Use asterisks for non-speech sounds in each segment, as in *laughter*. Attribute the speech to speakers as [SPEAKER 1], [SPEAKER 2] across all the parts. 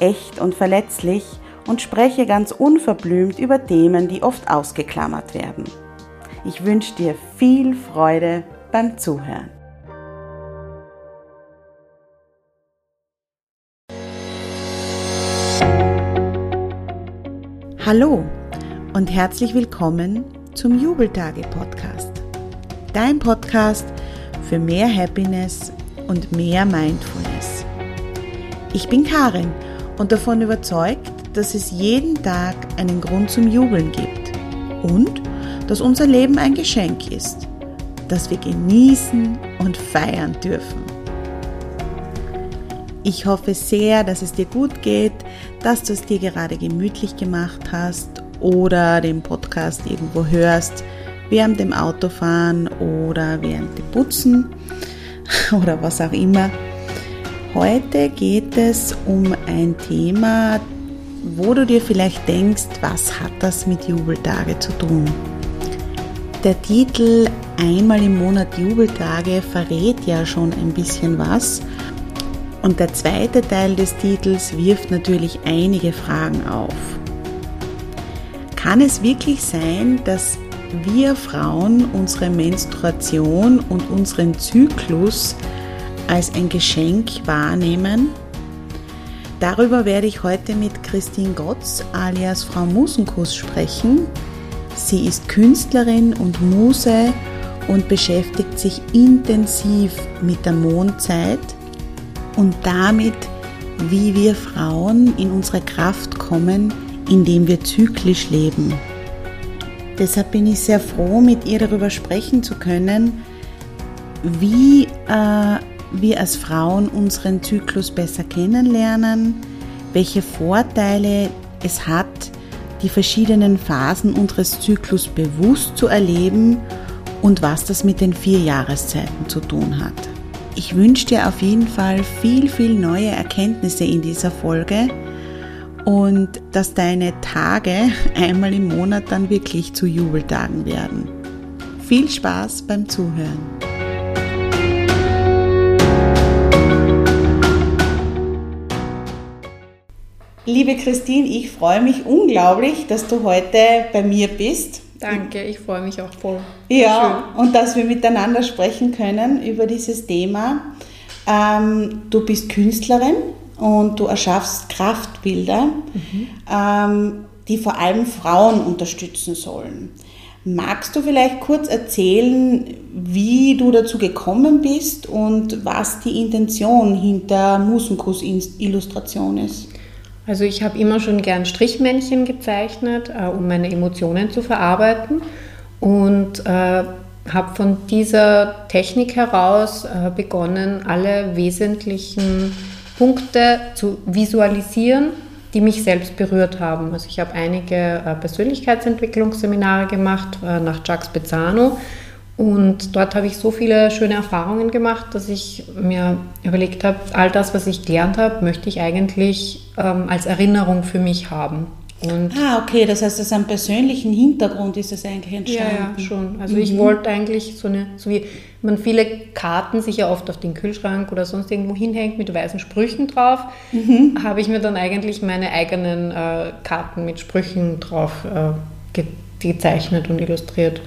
[SPEAKER 1] echt und verletzlich und spreche ganz unverblümt über Themen, die oft ausgeklammert werden. Ich wünsche dir viel Freude beim Zuhören. Hallo und herzlich willkommen zum Jubeltage-Podcast. Dein Podcast für mehr Happiness und mehr Mindfulness. Ich bin Karin und davon überzeugt, dass es jeden Tag einen Grund zum Jubeln gibt und dass unser Leben ein Geschenk ist, das wir genießen und feiern dürfen. Ich hoffe sehr, dass es dir gut geht, dass du es dir gerade gemütlich gemacht hast oder den Podcast irgendwo hörst, während dem Autofahren oder während dem Putzen *laughs* oder was auch immer. Heute geht es um ein Thema, wo du dir vielleicht denkst, was hat das mit Jubeltage zu tun? Der Titel Einmal im Monat Jubeltage verrät ja schon ein bisschen was. Und der zweite Teil des Titels wirft natürlich einige Fragen auf. Kann es wirklich sein, dass wir Frauen unsere Menstruation und unseren Zyklus als ein Geschenk wahrnehmen. Darüber werde ich heute mit Christine Gotz alias Frau Musenkuss sprechen. Sie ist Künstlerin und Muse und beschäftigt sich intensiv mit der Mondzeit und damit, wie wir Frauen in unsere Kraft kommen, indem wir zyklisch leben. Deshalb bin ich sehr froh, mit ihr darüber sprechen zu können, wie äh, wir als Frauen unseren Zyklus besser kennenlernen, welche Vorteile es hat, die verschiedenen Phasen unseres Zyklus bewusst zu erleben und was das mit den vier Jahreszeiten zu tun hat. Ich wünsche dir auf jeden Fall viel, viel neue Erkenntnisse in dieser Folge und dass deine Tage *laughs* einmal im Monat dann wirklich zu Jubeltagen werden. Viel Spaß beim Zuhören. Liebe Christine, ich freue mich unglaublich, dass du heute bei mir bist.
[SPEAKER 2] Danke, ich freue mich auch voll.
[SPEAKER 1] Ja, und dass wir miteinander sprechen können über dieses Thema. Ähm, du bist Künstlerin und du erschaffst Kraftbilder, mhm. ähm, die vor allem Frauen unterstützen sollen. Magst du vielleicht kurz erzählen, wie du dazu gekommen bist und was die Intention hinter Musenkuss-Illustration ist?
[SPEAKER 2] Also ich habe immer schon gern Strichmännchen gezeichnet, äh, um meine Emotionen zu verarbeiten und äh, habe von dieser Technik heraus äh, begonnen, alle wesentlichen Punkte zu visualisieren, die mich selbst berührt haben. Also ich habe einige äh, Persönlichkeitsentwicklungsseminare gemacht äh, nach Jacques Bezzano und dort habe ich so viele schöne Erfahrungen gemacht, dass ich mir überlegt habe, all das, was ich gelernt habe, möchte ich eigentlich ähm, als Erinnerung für mich haben.
[SPEAKER 1] Und ah, okay, das heißt, aus einem persönlichen Hintergrund ist das eigentlich entstanden.
[SPEAKER 2] Ja, ja schon. Also mhm. ich wollte eigentlich so eine, so wie man viele Karten sich ja oft auf den Kühlschrank oder sonst irgendwo hinhängt mit weißen Sprüchen drauf, mhm. habe ich mir dann eigentlich meine eigenen äh, Karten mit Sprüchen drauf äh, ge gezeichnet und illustriert.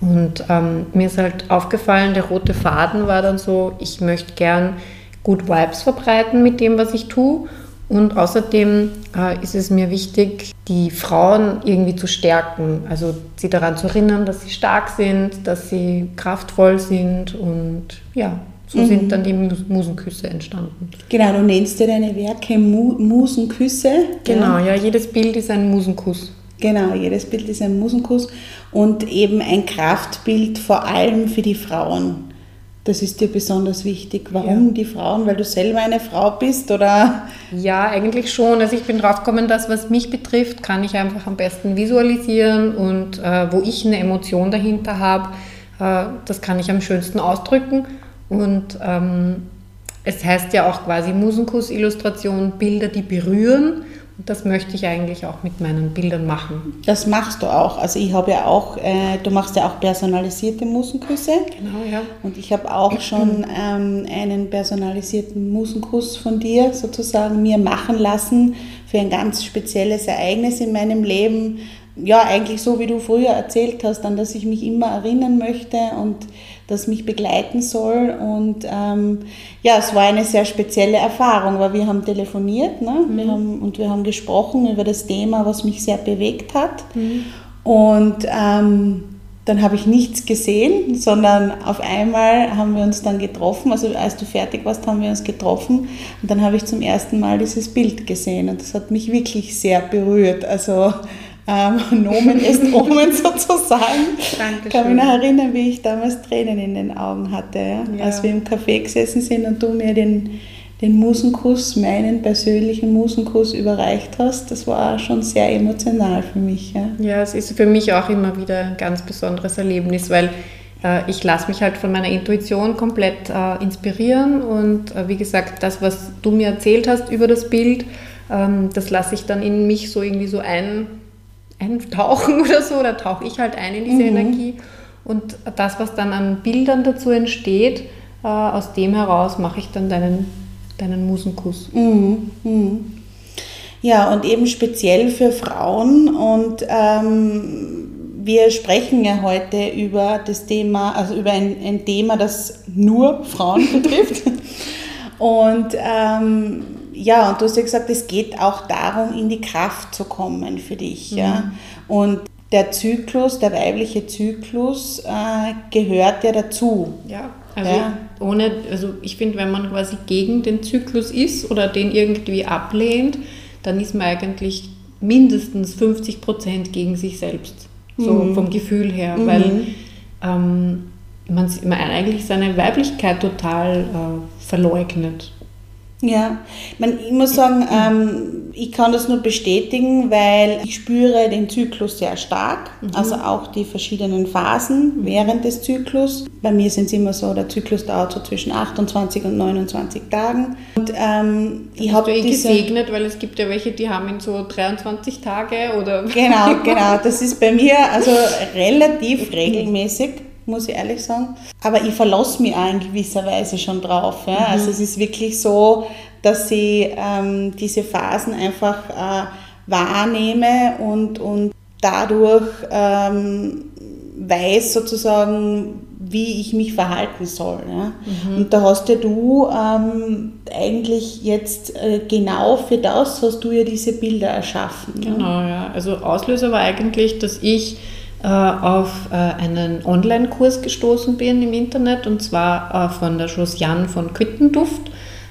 [SPEAKER 2] Und ähm, mir ist halt aufgefallen, der rote Faden war dann so, ich möchte gern gut Vibes verbreiten mit dem, was ich tue. Und außerdem äh, ist es mir wichtig, die Frauen irgendwie zu stärken, also sie daran zu erinnern, dass sie stark sind, dass sie kraftvoll sind und ja, so mhm. sind dann die Musenküsse entstanden.
[SPEAKER 1] Genau, du nennst dir deine Werke Mu Musenküsse.
[SPEAKER 2] Genau, ja. ja, jedes Bild ist ein Musenkuss.
[SPEAKER 1] Genau, jedes Bild ist ein Musenkuss und eben ein Kraftbild vor allem für die Frauen. Das ist dir besonders wichtig. Warum ja. die Frauen? Weil du selber eine Frau bist oder?
[SPEAKER 2] Ja, eigentlich schon. Also ich bin drauf gekommen, dass was mich betrifft, kann ich einfach am besten visualisieren und äh, wo ich eine Emotion dahinter habe, äh, das kann ich am schönsten ausdrücken. Und ähm, es heißt ja auch quasi Musenkuss-Illustration, Bilder, die berühren. Und das möchte ich eigentlich auch mit meinen Bildern machen.
[SPEAKER 1] Das machst du auch. Also ich habe ja auch, äh, du machst ja auch personalisierte Musenküsse.
[SPEAKER 2] Genau, ja.
[SPEAKER 1] Und ich habe auch schon ähm, einen personalisierten Musenkuss von dir sozusagen mir machen lassen für ein ganz spezielles Ereignis in meinem Leben. Ja, eigentlich so, wie du früher erzählt hast, an das ich mich immer erinnern möchte und das mich begleiten soll. Und ähm, ja, es war eine sehr spezielle Erfahrung, weil wir haben telefoniert ne? Mhm. wir haben, und wir haben gesprochen über das Thema, was mich sehr bewegt hat. Mhm. Und ähm, dann habe ich nichts gesehen, sondern auf einmal haben wir uns dann getroffen. Also als du fertig warst, haben wir uns getroffen. Und dann habe ich zum ersten Mal dieses Bild gesehen. Und das hat mich wirklich sehr berührt. Also ähm, *laughs* Nomen ist Omen sozusagen. Dankeschön. Ich kann mich noch erinnern, wie ich damals Tränen in den Augen hatte, ja? Ja. als wir im Café gesessen sind und du mir den, den Musenkuss, meinen persönlichen Musenkuss überreicht hast. Das war schon sehr emotional für mich. Ja,
[SPEAKER 2] ja es ist für mich auch immer wieder ein ganz besonderes Erlebnis, weil äh, ich lasse mich halt von meiner Intuition komplett äh, inspirieren und äh, wie gesagt, das, was du mir erzählt hast über das Bild, ähm, das lasse ich dann in mich so irgendwie so ein eintauchen *laughs* oder so, da tauche ich halt ein in diese mhm. Energie. Und das, was dann an Bildern dazu entsteht, äh, aus dem heraus mache ich dann deinen, deinen Musenkuss.
[SPEAKER 1] Mhm. Mhm. Ja, und eben speziell für Frauen. Und ähm, wir sprechen ja heute über das Thema, also über ein, ein Thema, das nur Frauen *laughs* betrifft. und ähm, ja, und du hast ja gesagt, es geht auch darum, in die Kraft zu kommen für dich. Mhm. Ja? Und der Zyklus, der weibliche Zyklus, äh, gehört ja dazu.
[SPEAKER 2] Ja, also ja. ohne, also ich finde, wenn man quasi gegen den Zyklus ist oder den irgendwie ablehnt, dann ist man eigentlich mindestens 50 Prozent gegen sich selbst. So mhm. vom Gefühl her, mhm. weil ähm, man, man eigentlich seine Weiblichkeit total äh, verleugnet.
[SPEAKER 1] Ja, ich muss sagen, *clears throat* ähm, ich kann das nur bestätigen, weil ich spüre den Zyklus sehr stark, mhm. also auch die verschiedenen Phasen während des Zyklus. Bei mir sind es immer so, der Zyklus dauert so zwischen 28 und 29 Tagen. Und ähm,
[SPEAKER 2] ich habe eh gesegnet, weil es gibt ja welche, die haben in so 23 Tage oder...
[SPEAKER 1] Genau, *laughs* genau, das ist bei mir also relativ regelmäßig muss ich ehrlich sagen. Aber ich verlasse mich auch in gewisser Weise schon drauf. Ja? Mhm. Also es ist wirklich so, dass ich ähm, diese Phasen einfach äh, wahrnehme und, und dadurch ähm, weiß sozusagen, wie ich mich verhalten soll. Ja? Mhm. Und da hast ja du ähm, eigentlich jetzt äh, genau für das hast du ja diese Bilder erschaffen.
[SPEAKER 2] Genau, ja. ja. Also Auslöser war eigentlich, dass ich auf äh, einen Online-Kurs gestoßen bin im Internet und zwar äh, von der Josiane von Quittenduft,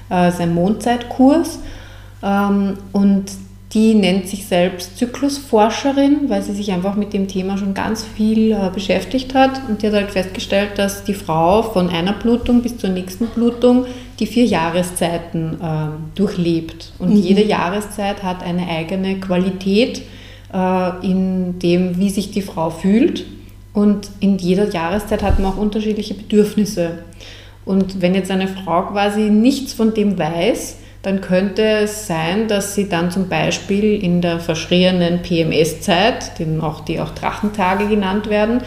[SPEAKER 2] sein Mondzeitkurs. Ähm, und die nennt sich selbst Zyklusforscherin, weil sie sich einfach mit dem Thema schon ganz viel beschäftigt hat. Und die hat halt festgestellt, dass die Frau von einer Blutung bis zur nächsten Blutung die vier Jahreszeiten ähm, durchlebt. Und mhm. jede Jahreszeit hat eine eigene Qualität äh, in dem, wie sich die Frau fühlt. Und in jeder Jahreszeit hat man auch unterschiedliche Bedürfnisse. Und wenn jetzt eine Frau quasi nichts von dem weiß, dann könnte es sein, dass sie dann zum Beispiel in der verschrienen PMS-Zeit, die auch, die auch Drachentage genannt werden,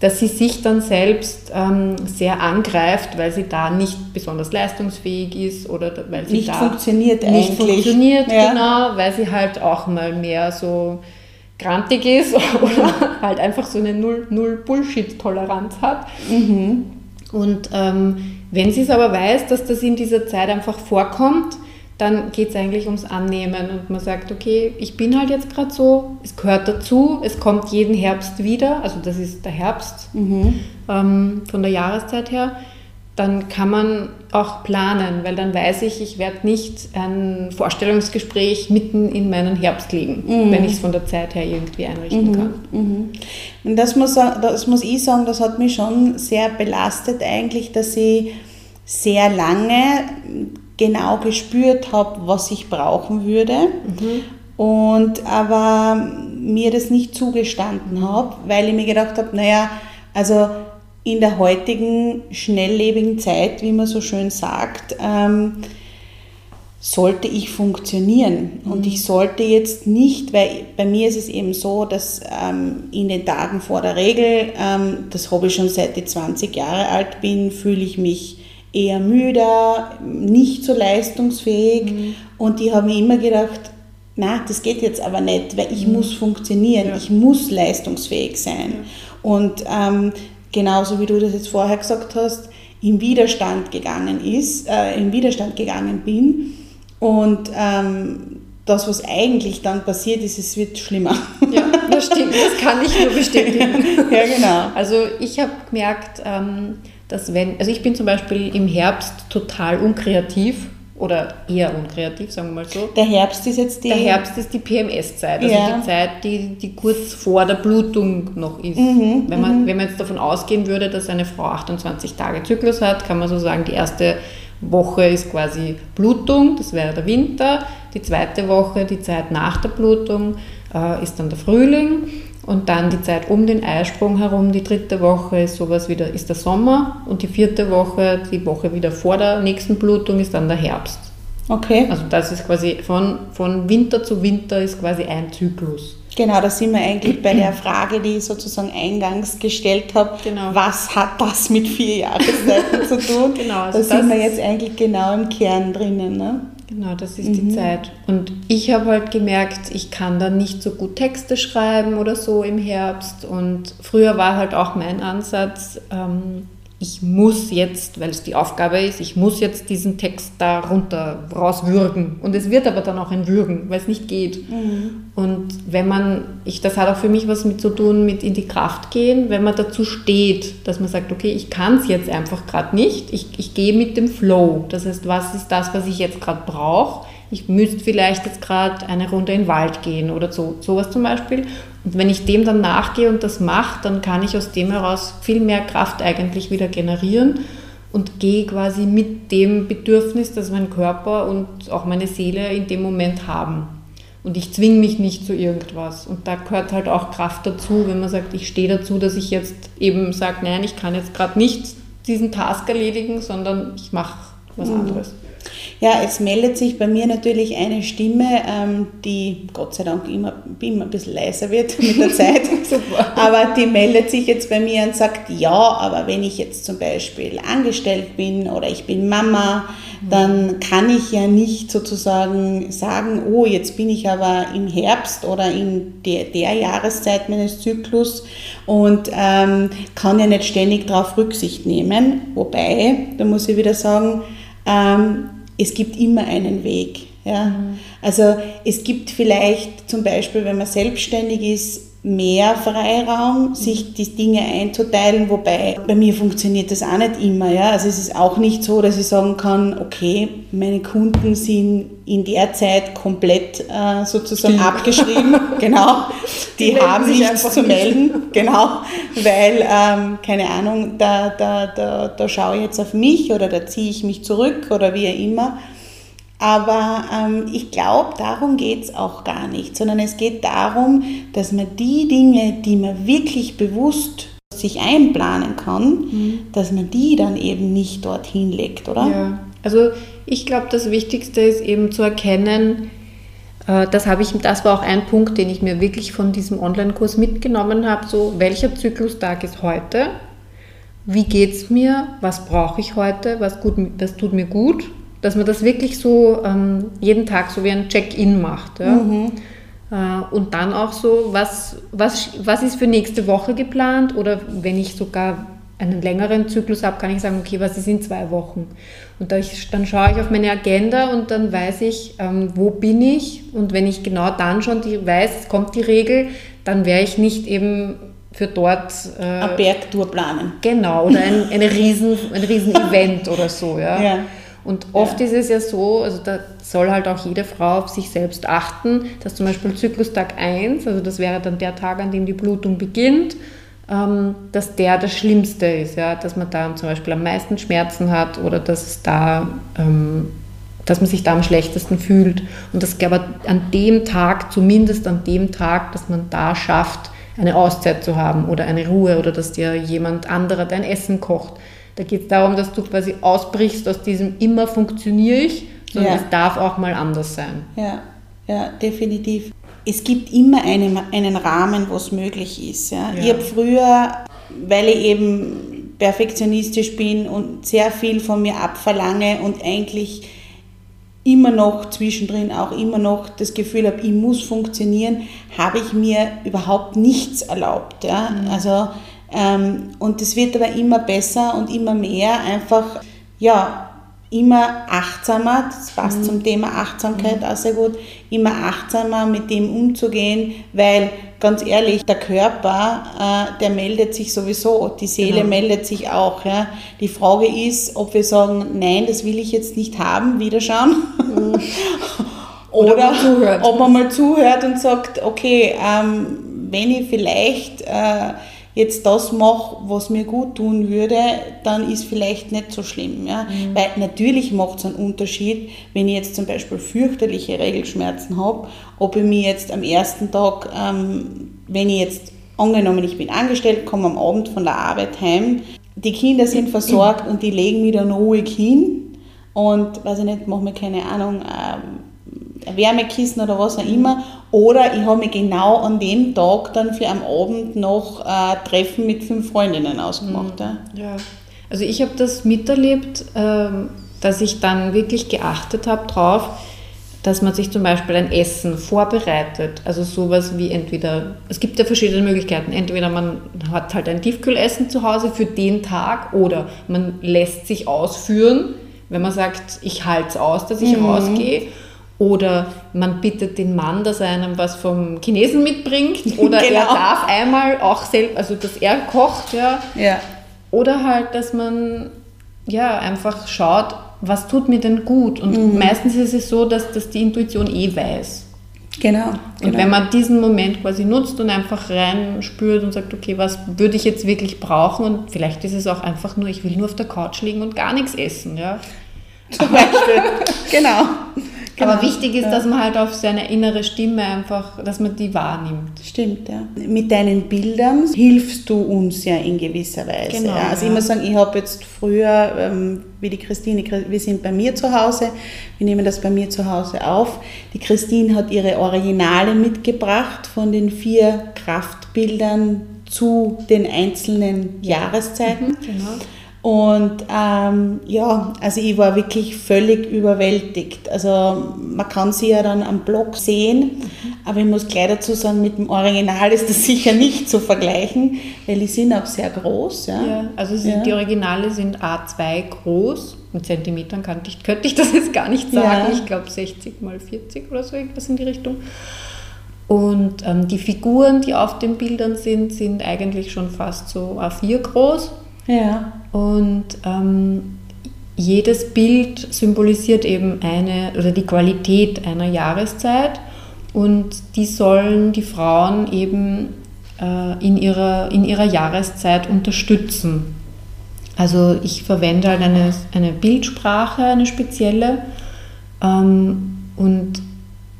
[SPEAKER 2] dass sie sich dann selbst ähm, sehr angreift, weil sie da nicht besonders leistungsfähig ist oder weil sie
[SPEAKER 1] nicht
[SPEAKER 2] da
[SPEAKER 1] funktioniert
[SPEAKER 2] nicht eigentlich. funktioniert, ja. genau, weil sie halt auch mal mehr so grantig ist *laughs* oder halt einfach so eine Null-Bullshit-Toleranz hat. Mhm. Und ähm, wenn sie es aber weiß, dass das in dieser Zeit einfach vorkommt, dann geht es eigentlich ums Annehmen und man sagt, okay, ich bin halt jetzt gerade so, es gehört dazu, es kommt jeden Herbst wieder, also das ist der Herbst mhm. ähm, von der Jahreszeit her, dann kann man auch planen, weil dann weiß ich, ich werde nicht ein Vorstellungsgespräch mitten in meinen Herbst legen, mhm. wenn ich es von der Zeit her irgendwie einrichten mhm. kann.
[SPEAKER 1] Mhm. Und das muss, das muss ich sagen, das hat mich schon sehr belastet eigentlich, dass ich sehr lange genau gespürt habe, was ich brauchen würde. Mhm. Und aber mir das nicht zugestanden habe, weil ich mir gedacht habe, naja, also in der heutigen schnelllebigen Zeit, wie man so schön sagt, ähm, sollte ich funktionieren. Mhm. Und ich sollte jetzt nicht, weil bei mir ist es eben so, dass ähm, in den Tagen vor der Regel, ähm, das habe ich schon seit ich 20 Jahre alt bin, fühle ich mich eher müder, nicht so leistungsfähig. Mhm. Und ich habe mir immer gedacht, na, das geht jetzt aber nicht, weil ich mhm. muss funktionieren, ja. ich muss leistungsfähig sein. Ja. Und ähm, genauso wie du das jetzt vorher gesagt hast, im Widerstand gegangen ist, äh, im Widerstand gegangen bin. Und ähm, das, was eigentlich dann passiert ist, es wird schlimmer. *laughs*
[SPEAKER 2] Ja, das stimmt, das kann ich nur bestätigen. *laughs*
[SPEAKER 1] ja, genau.
[SPEAKER 2] Also ich habe gemerkt, ähm, dass wenn, also ich bin zum Beispiel im Herbst total unkreativ oder eher unkreativ, sagen wir mal so.
[SPEAKER 1] Der Herbst ist jetzt die...
[SPEAKER 2] Der Herbst ist die PMS-Zeit, also ja. die Zeit, die, die kurz vor der Blutung noch ist. Mhm, wenn, man, mhm. wenn man jetzt davon ausgehen würde, dass eine Frau 28 Tage Zyklus hat, kann man so sagen, die erste Woche ist quasi Blutung, das wäre der Winter. Die zweite Woche, die Zeit nach der Blutung, äh, ist dann der Frühling. Und dann die Zeit um den Eisprung herum, die dritte Woche ist sowas wieder, ist der Sommer und die vierte Woche, die Woche wieder vor der nächsten Blutung, ist dann der Herbst.
[SPEAKER 1] Okay.
[SPEAKER 2] Also das ist quasi von, von Winter zu Winter ist quasi ein Zyklus.
[SPEAKER 1] Genau, da sind wir eigentlich bei der Frage, die ich sozusagen eingangs gestellt habe. Genau. Was hat das mit vier Jahreszeiten zu tun? Genau, also da sind wir jetzt eigentlich genau im Kern drinnen. Ne?
[SPEAKER 2] Genau, das ist mhm. die Zeit. Und ich habe halt gemerkt, ich kann dann nicht so gut Texte schreiben oder so im Herbst. Und früher war halt auch mein Ansatz, ähm, ich muss jetzt, weil es die Aufgabe ist, ich muss jetzt diesen Text da runter rauswürgen. Und es wird aber dann auch ein Würgen, weil es nicht geht. Mhm. Und wenn man, ich, das hat auch für mich was mit zu tun, mit in die Kraft gehen, wenn man dazu steht, dass man sagt, okay, ich kann es jetzt einfach gerade nicht, ich, ich gehe mit dem Flow. Das heißt, was ist das, was ich jetzt gerade brauche? Ich müsste vielleicht jetzt gerade eine Runde in den Wald gehen oder so, sowas zum Beispiel. Und wenn ich dem dann nachgehe und das mache, dann kann ich aus dem heraus viel mehr Kraft eigentlich wieder generieren und gehe quasi mit dem Bedürfnis, das mein Körper und auch meine Seele in dem Moment haben. Und ich zwinge mich nicht zu irgendwas. Und da gehört halt auch Kraft dazu, wenn man sagt, ich stehe dazu, dass ich jetzt eben sage, nein, ich kann jetzt gerade nicht diesen Task erledigen, sondern ich mache was mhm. anderes.
[SPEAKER 1] Ja, es meldet sich bei mir natürlich eine Stimme, ähm, die Gott sei Dank immer, immer ein bisschen leiser wird mit der Zeit. *laughs* aber die meldet sich jetzt bei mir und sagt, ja, aber wenn ich jetzt zum Beispiel angestellt bin oder ich bin Mama, dann kann ich ja nicht sozusagen sagen, oh, jetzt bin ich aber im Herbst oder in der, der Jahreszeit meines Zyklus und ähm, kann ja nicht ständig darauf Rücksicht nehmen. Wobei, da muss ich wieder sagen, ähm, es gibt immer einen Weg. Ja? Mhm. Also es gibt vielleicht zum Beispiel, wenn man selbstständig ist, mehr Freiraum, sich die Dinge einzuteilen, wobei bei mir funktioniert das auch nicht immer. Ja? Also es ist auch nicht so, dass ich sagen kann, okay, meine Kunden sind in der Zeit komplett äh, sozusagen Stimmt. abgeschrieben. *laughs* genau. Die, die haben nichts zu melden. Genau. Weil, ähm, keine Ahnung, da, da, da, da schaue ich jetzt auf mich oder da ziehe ich mich zurück oder wie auch immer. Aber ähm, ich glaube, darum geht es auch gar nicht, sondern es geht darum, dass man die Dinge, die man wirklich bewusst sich einplanen kann, mhm. dass man die dann eben nicht dorthin legt, oder?
[SPEAKER 2] Ja, also ich glaube, das Wichtigste ist eben zu erkennen, äh, das, ich, das war auch ein Punkt, den ich mir wirklich von diesem Online-Kurs mitgenommen habe, so welcher Zyklustag ist heute, wie geht es mir, was brauche ich heute, was, gut, was tut mir gut dass man das wirklich so ähm, jeden Tag so wie ein Check-in macht. Ja? Mhm. Äh, und dann auch so, was, was, was ist für nächste Woche geplant oder wenn ich sogar einen längeren Zyklus habe, kann ich sagen, okay, was ist in zwei Wochen? Und da ich, dann schaue ich auf meine Agenda und dann weiß ich, ähm, wo bin ich? Und wenn ich genau dann schon die, weiß, es kommt die Regel, dann wäre ich nicht eben für dort...
[SPEAKER 1] Äh, Eine Bergtour planen.
[SPEAKER 2] Genau, oder ein, eine riesen, ein riesen Event *laughs* oder so, ja. ja. Und oft ja. ist es ja so, also da soll halt auch jede Frau auf sich selbst achten, dass zum Beispiel Zyklustag 1, also das wäre dann der Tag, an dem die Blutung beginnt, ähm, dass der das Schlimmste ist, ja? dass man da zum Beispiel am meisten Schmerzen hat oder dass es da, ähm, dass man sich da am schlechtesten fühlt. Und das aber an dem Tag, zumindest an dem Tag, dass man da schafft, eine Auszeit zu haben oder eine Ruhe oder dass dir jemand anderer dein Essen kocht. Da geht es darum, dass du quasi ausbrichst aus diesem immer funktioniere ich, sondern ja. es darf auch mal anders sein.
[SPEAKER 1] Ja, ja, definitiv es gibt immer einen, einen Rahmen, wo es möglich ist. Ja. ja. Ich habe früher, weil ich eben perfektionistisch bin und sehr viel von mir abverlange und eigentlich immer noch zwischendrin auch immer noch das Gefühl habe, ich muss funktionieren, habe ich mir überhaupt nichts erlaubt. Ja. Mhm. Also, und es wird aber immer besser und immer mehr einfach, ja, immer achtsamer, das passt mhm. zum Thema Achtsamkeit mhm. auch sehr gut, immer achtsamer mit dem umzugehen, weil ganz ehrlich, der Körper, äh, der meldet sich sowieso, die Seele genau. meldet sich auch. Ja. Die Frage ist, ob wir sagen, nein, das will ich jetzt nicht haben, wieder schauen. Mhm. *laughs* Oder, Oder ob man mal zuhört und sagt, okay, ähm, wenn ich vielleicht äh, jetzt das mache, was mir gut tun würde, dann ist vielleicht nicht so schlimm. Ja? Mhm. Weil natürlich macht es einen Unterschied, wenn ich jetzt zum Beispiel fürchterliche Regelschmerzen habe, ob ich mir jetzt am ersten Tag, ähm, wenn ich jetzt angenommen, ich bin angestellt, komme am Abend von der Arbeit heim, die Kinder sind *clears throat* versorgt und die legen mich dann ruhig hin und, weiß ich nicht, mache mir keine Ahnung, ähm, Wärmekissen oder was auch immer. Oder ich habe mir genau an dem Tag dann für am Abend noch äh, Treffen mit fünf Freundinnen ausgemacht.
[SPEAKER 2] Mhm. Ja. Also ich habe das miterlebt, äh, dass ich dann wirklich geachtet habe drauf, dass man sich zum Beispiel ein Essen vorbereitet. Also sowas wie entweder, es gibt ja verschiedene Möglichkeiten. Entweder man hat halt ein Tiefkühlessen zu Hause für den Tag oder man lässt sich ausführen, wenn man sagt, ich halte es aus, dass ich mhm. rausgehe. Oder man bittet den Mann, dass er einem was vom Chinesen mitbringt. *laughs* Oder genau. er darf einmal auch selbst, also dass er kocht, ja.
[SPEAKER 1] ja.
[SPEAKER 2] Oder halt, dass man ja einfach schaut, was tut mir denn gut. Und mhm. meistens ist es so, dass das die Intuition eh weiß.
[SPEAKER 1] Genau,
[SPEAKER 2] Und genau. wenn man diesen Moment quasi nutzt und einfach rein spürt und sagt, okay, was würde ich jetzt wirklich brauchen? Und vielleicht ist es auch einfach nur, ich will nur auf der Couch liegen und gar nichts essen, ja.
[SPEAKER 1] Zum Beispiel. *laughs* genau.
[SPEAKER 2] Genau. Aber wichtig ist, dass man halt auf seine innere Stimme einfach, dass man die wahrnimmt.
[SPEAKER 1] Stimmt, ja. Mit deinen Bildern hilfst du uns ja in gewisser Weise. Genau, ja. Also ja. ich muss sagen, ich habe jetzt früher, ähm, wie die Christine, wir sind bei mir zu Hause, wir nehmen das bei mir zu Hause auf. Die Christine hat ihre Originale mitgebracht von den vier Kraftbildern zu den einzelnen Jahreszeiten. Mhm, genau. Und ähm, ja, also ich war wirklich völlig überwältigt. Also man kann sie ja dann am Blog sehen, aber ich muss gleich dazu sagen, mit dem Original ist das *laughs* sicher nicht zu vergleichen, weil die sind auch sehr groß. Ja,
[SPEAKER 2] ja also sind, ja. die Originale sind A2 groß. In Zentimetern könnte ich, könnte ich das jetzt gar nicht sagen. Ja. Ich glaube 60 mal 40 oder so irgendwas in die Richtung. Und ähm, die Figuren, die auf den Bildern sind, sind eigentlich schon fast so A4 groß.
[SPEAKER 1] Ja.
[SPEAKER 2] Und ähm, jedes Bild symbolisiert eben eine oder die Qualität einer Jahreszeit und die sollen die Frauen eben äh, in, ihrer, in ihrer Jahreszeit unterstützen. Also ich verwende halt eine, eine Bildsprache, eine spezielle ähm, und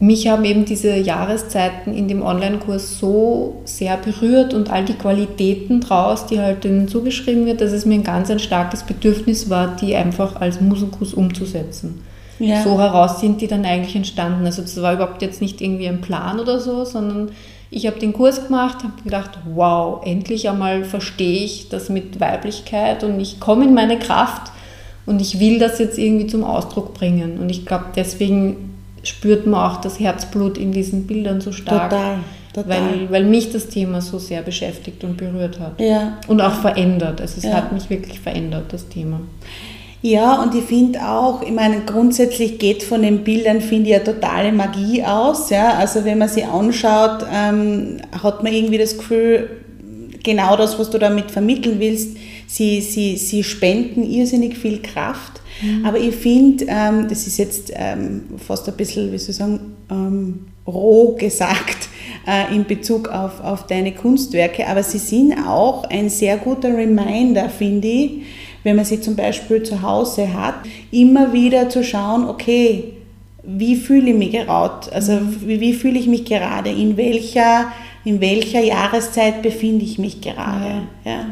[SPEAKER 2] mich haben eben diese Jahreszeiten in dem Online-Kurs so sehr berührt und all die Qualitäten draus, die halt denen zugeschrieben wird, dass es mir ein ganz ein starkes Bedürfnis war, die einfach als Musikus umzusetzen. Ja. So heraus sind die dann eigentlich entstanden. Also das war überhaupt jetzt nicht irgendwie ein Plan oder so, sondern ich habe den Kurs gemacht, habe gedacht, wow, endlich einmal verstehe ich das mit Weiblichkeit und ich komme in meine Kraft und ich will das jetzt irgendwie zum Ausdruck bringen. Und ich glaube, deswegen spürt man auch das Herzblut in diesen Bildern so stark.
[SPEAKER 1] Total.
[SPEAKER 2] weil, weil mich das Thema so sehr beschäftigt und berührt hat.
[SPEAKER 1] Ja.
[SPEAKER 2] Und auch verändert. Also es
[SPEAKER 1] Ja.
[SPEAKER 2] hat mich wirklich verändert, das Thema.
[SPEAKER 1] Ja, und ich finde auch, ich meine, grundsätzlich geht von den Bildern, finde ich, eine totale Magie aus. Ja? Also wenn man sie anschaut, ähm, hat man irgendwie das Gefühl, genau das, was du damit vermitteln willst, sie, sie, sie spenden irrsinnig viel Kraft. Aber ich finde, ähm, das ist jetzt ähm, fast ein bisschen, wie soll ich sagen, ähm, roh gesagt äh, in Bezug auf, auf deine Kunstwerke, aber sie sind auch ein sehr guter Reminder, finde ich, wenn man sie zum Beispiel zu Hause hat, immer wieder zu schauen, okay, wie fühle ich mich gerade? Also wie, wie fühle ich mich gerade? In welcher, in welcher Jahreszeit befinde ich mich gerade? Ja.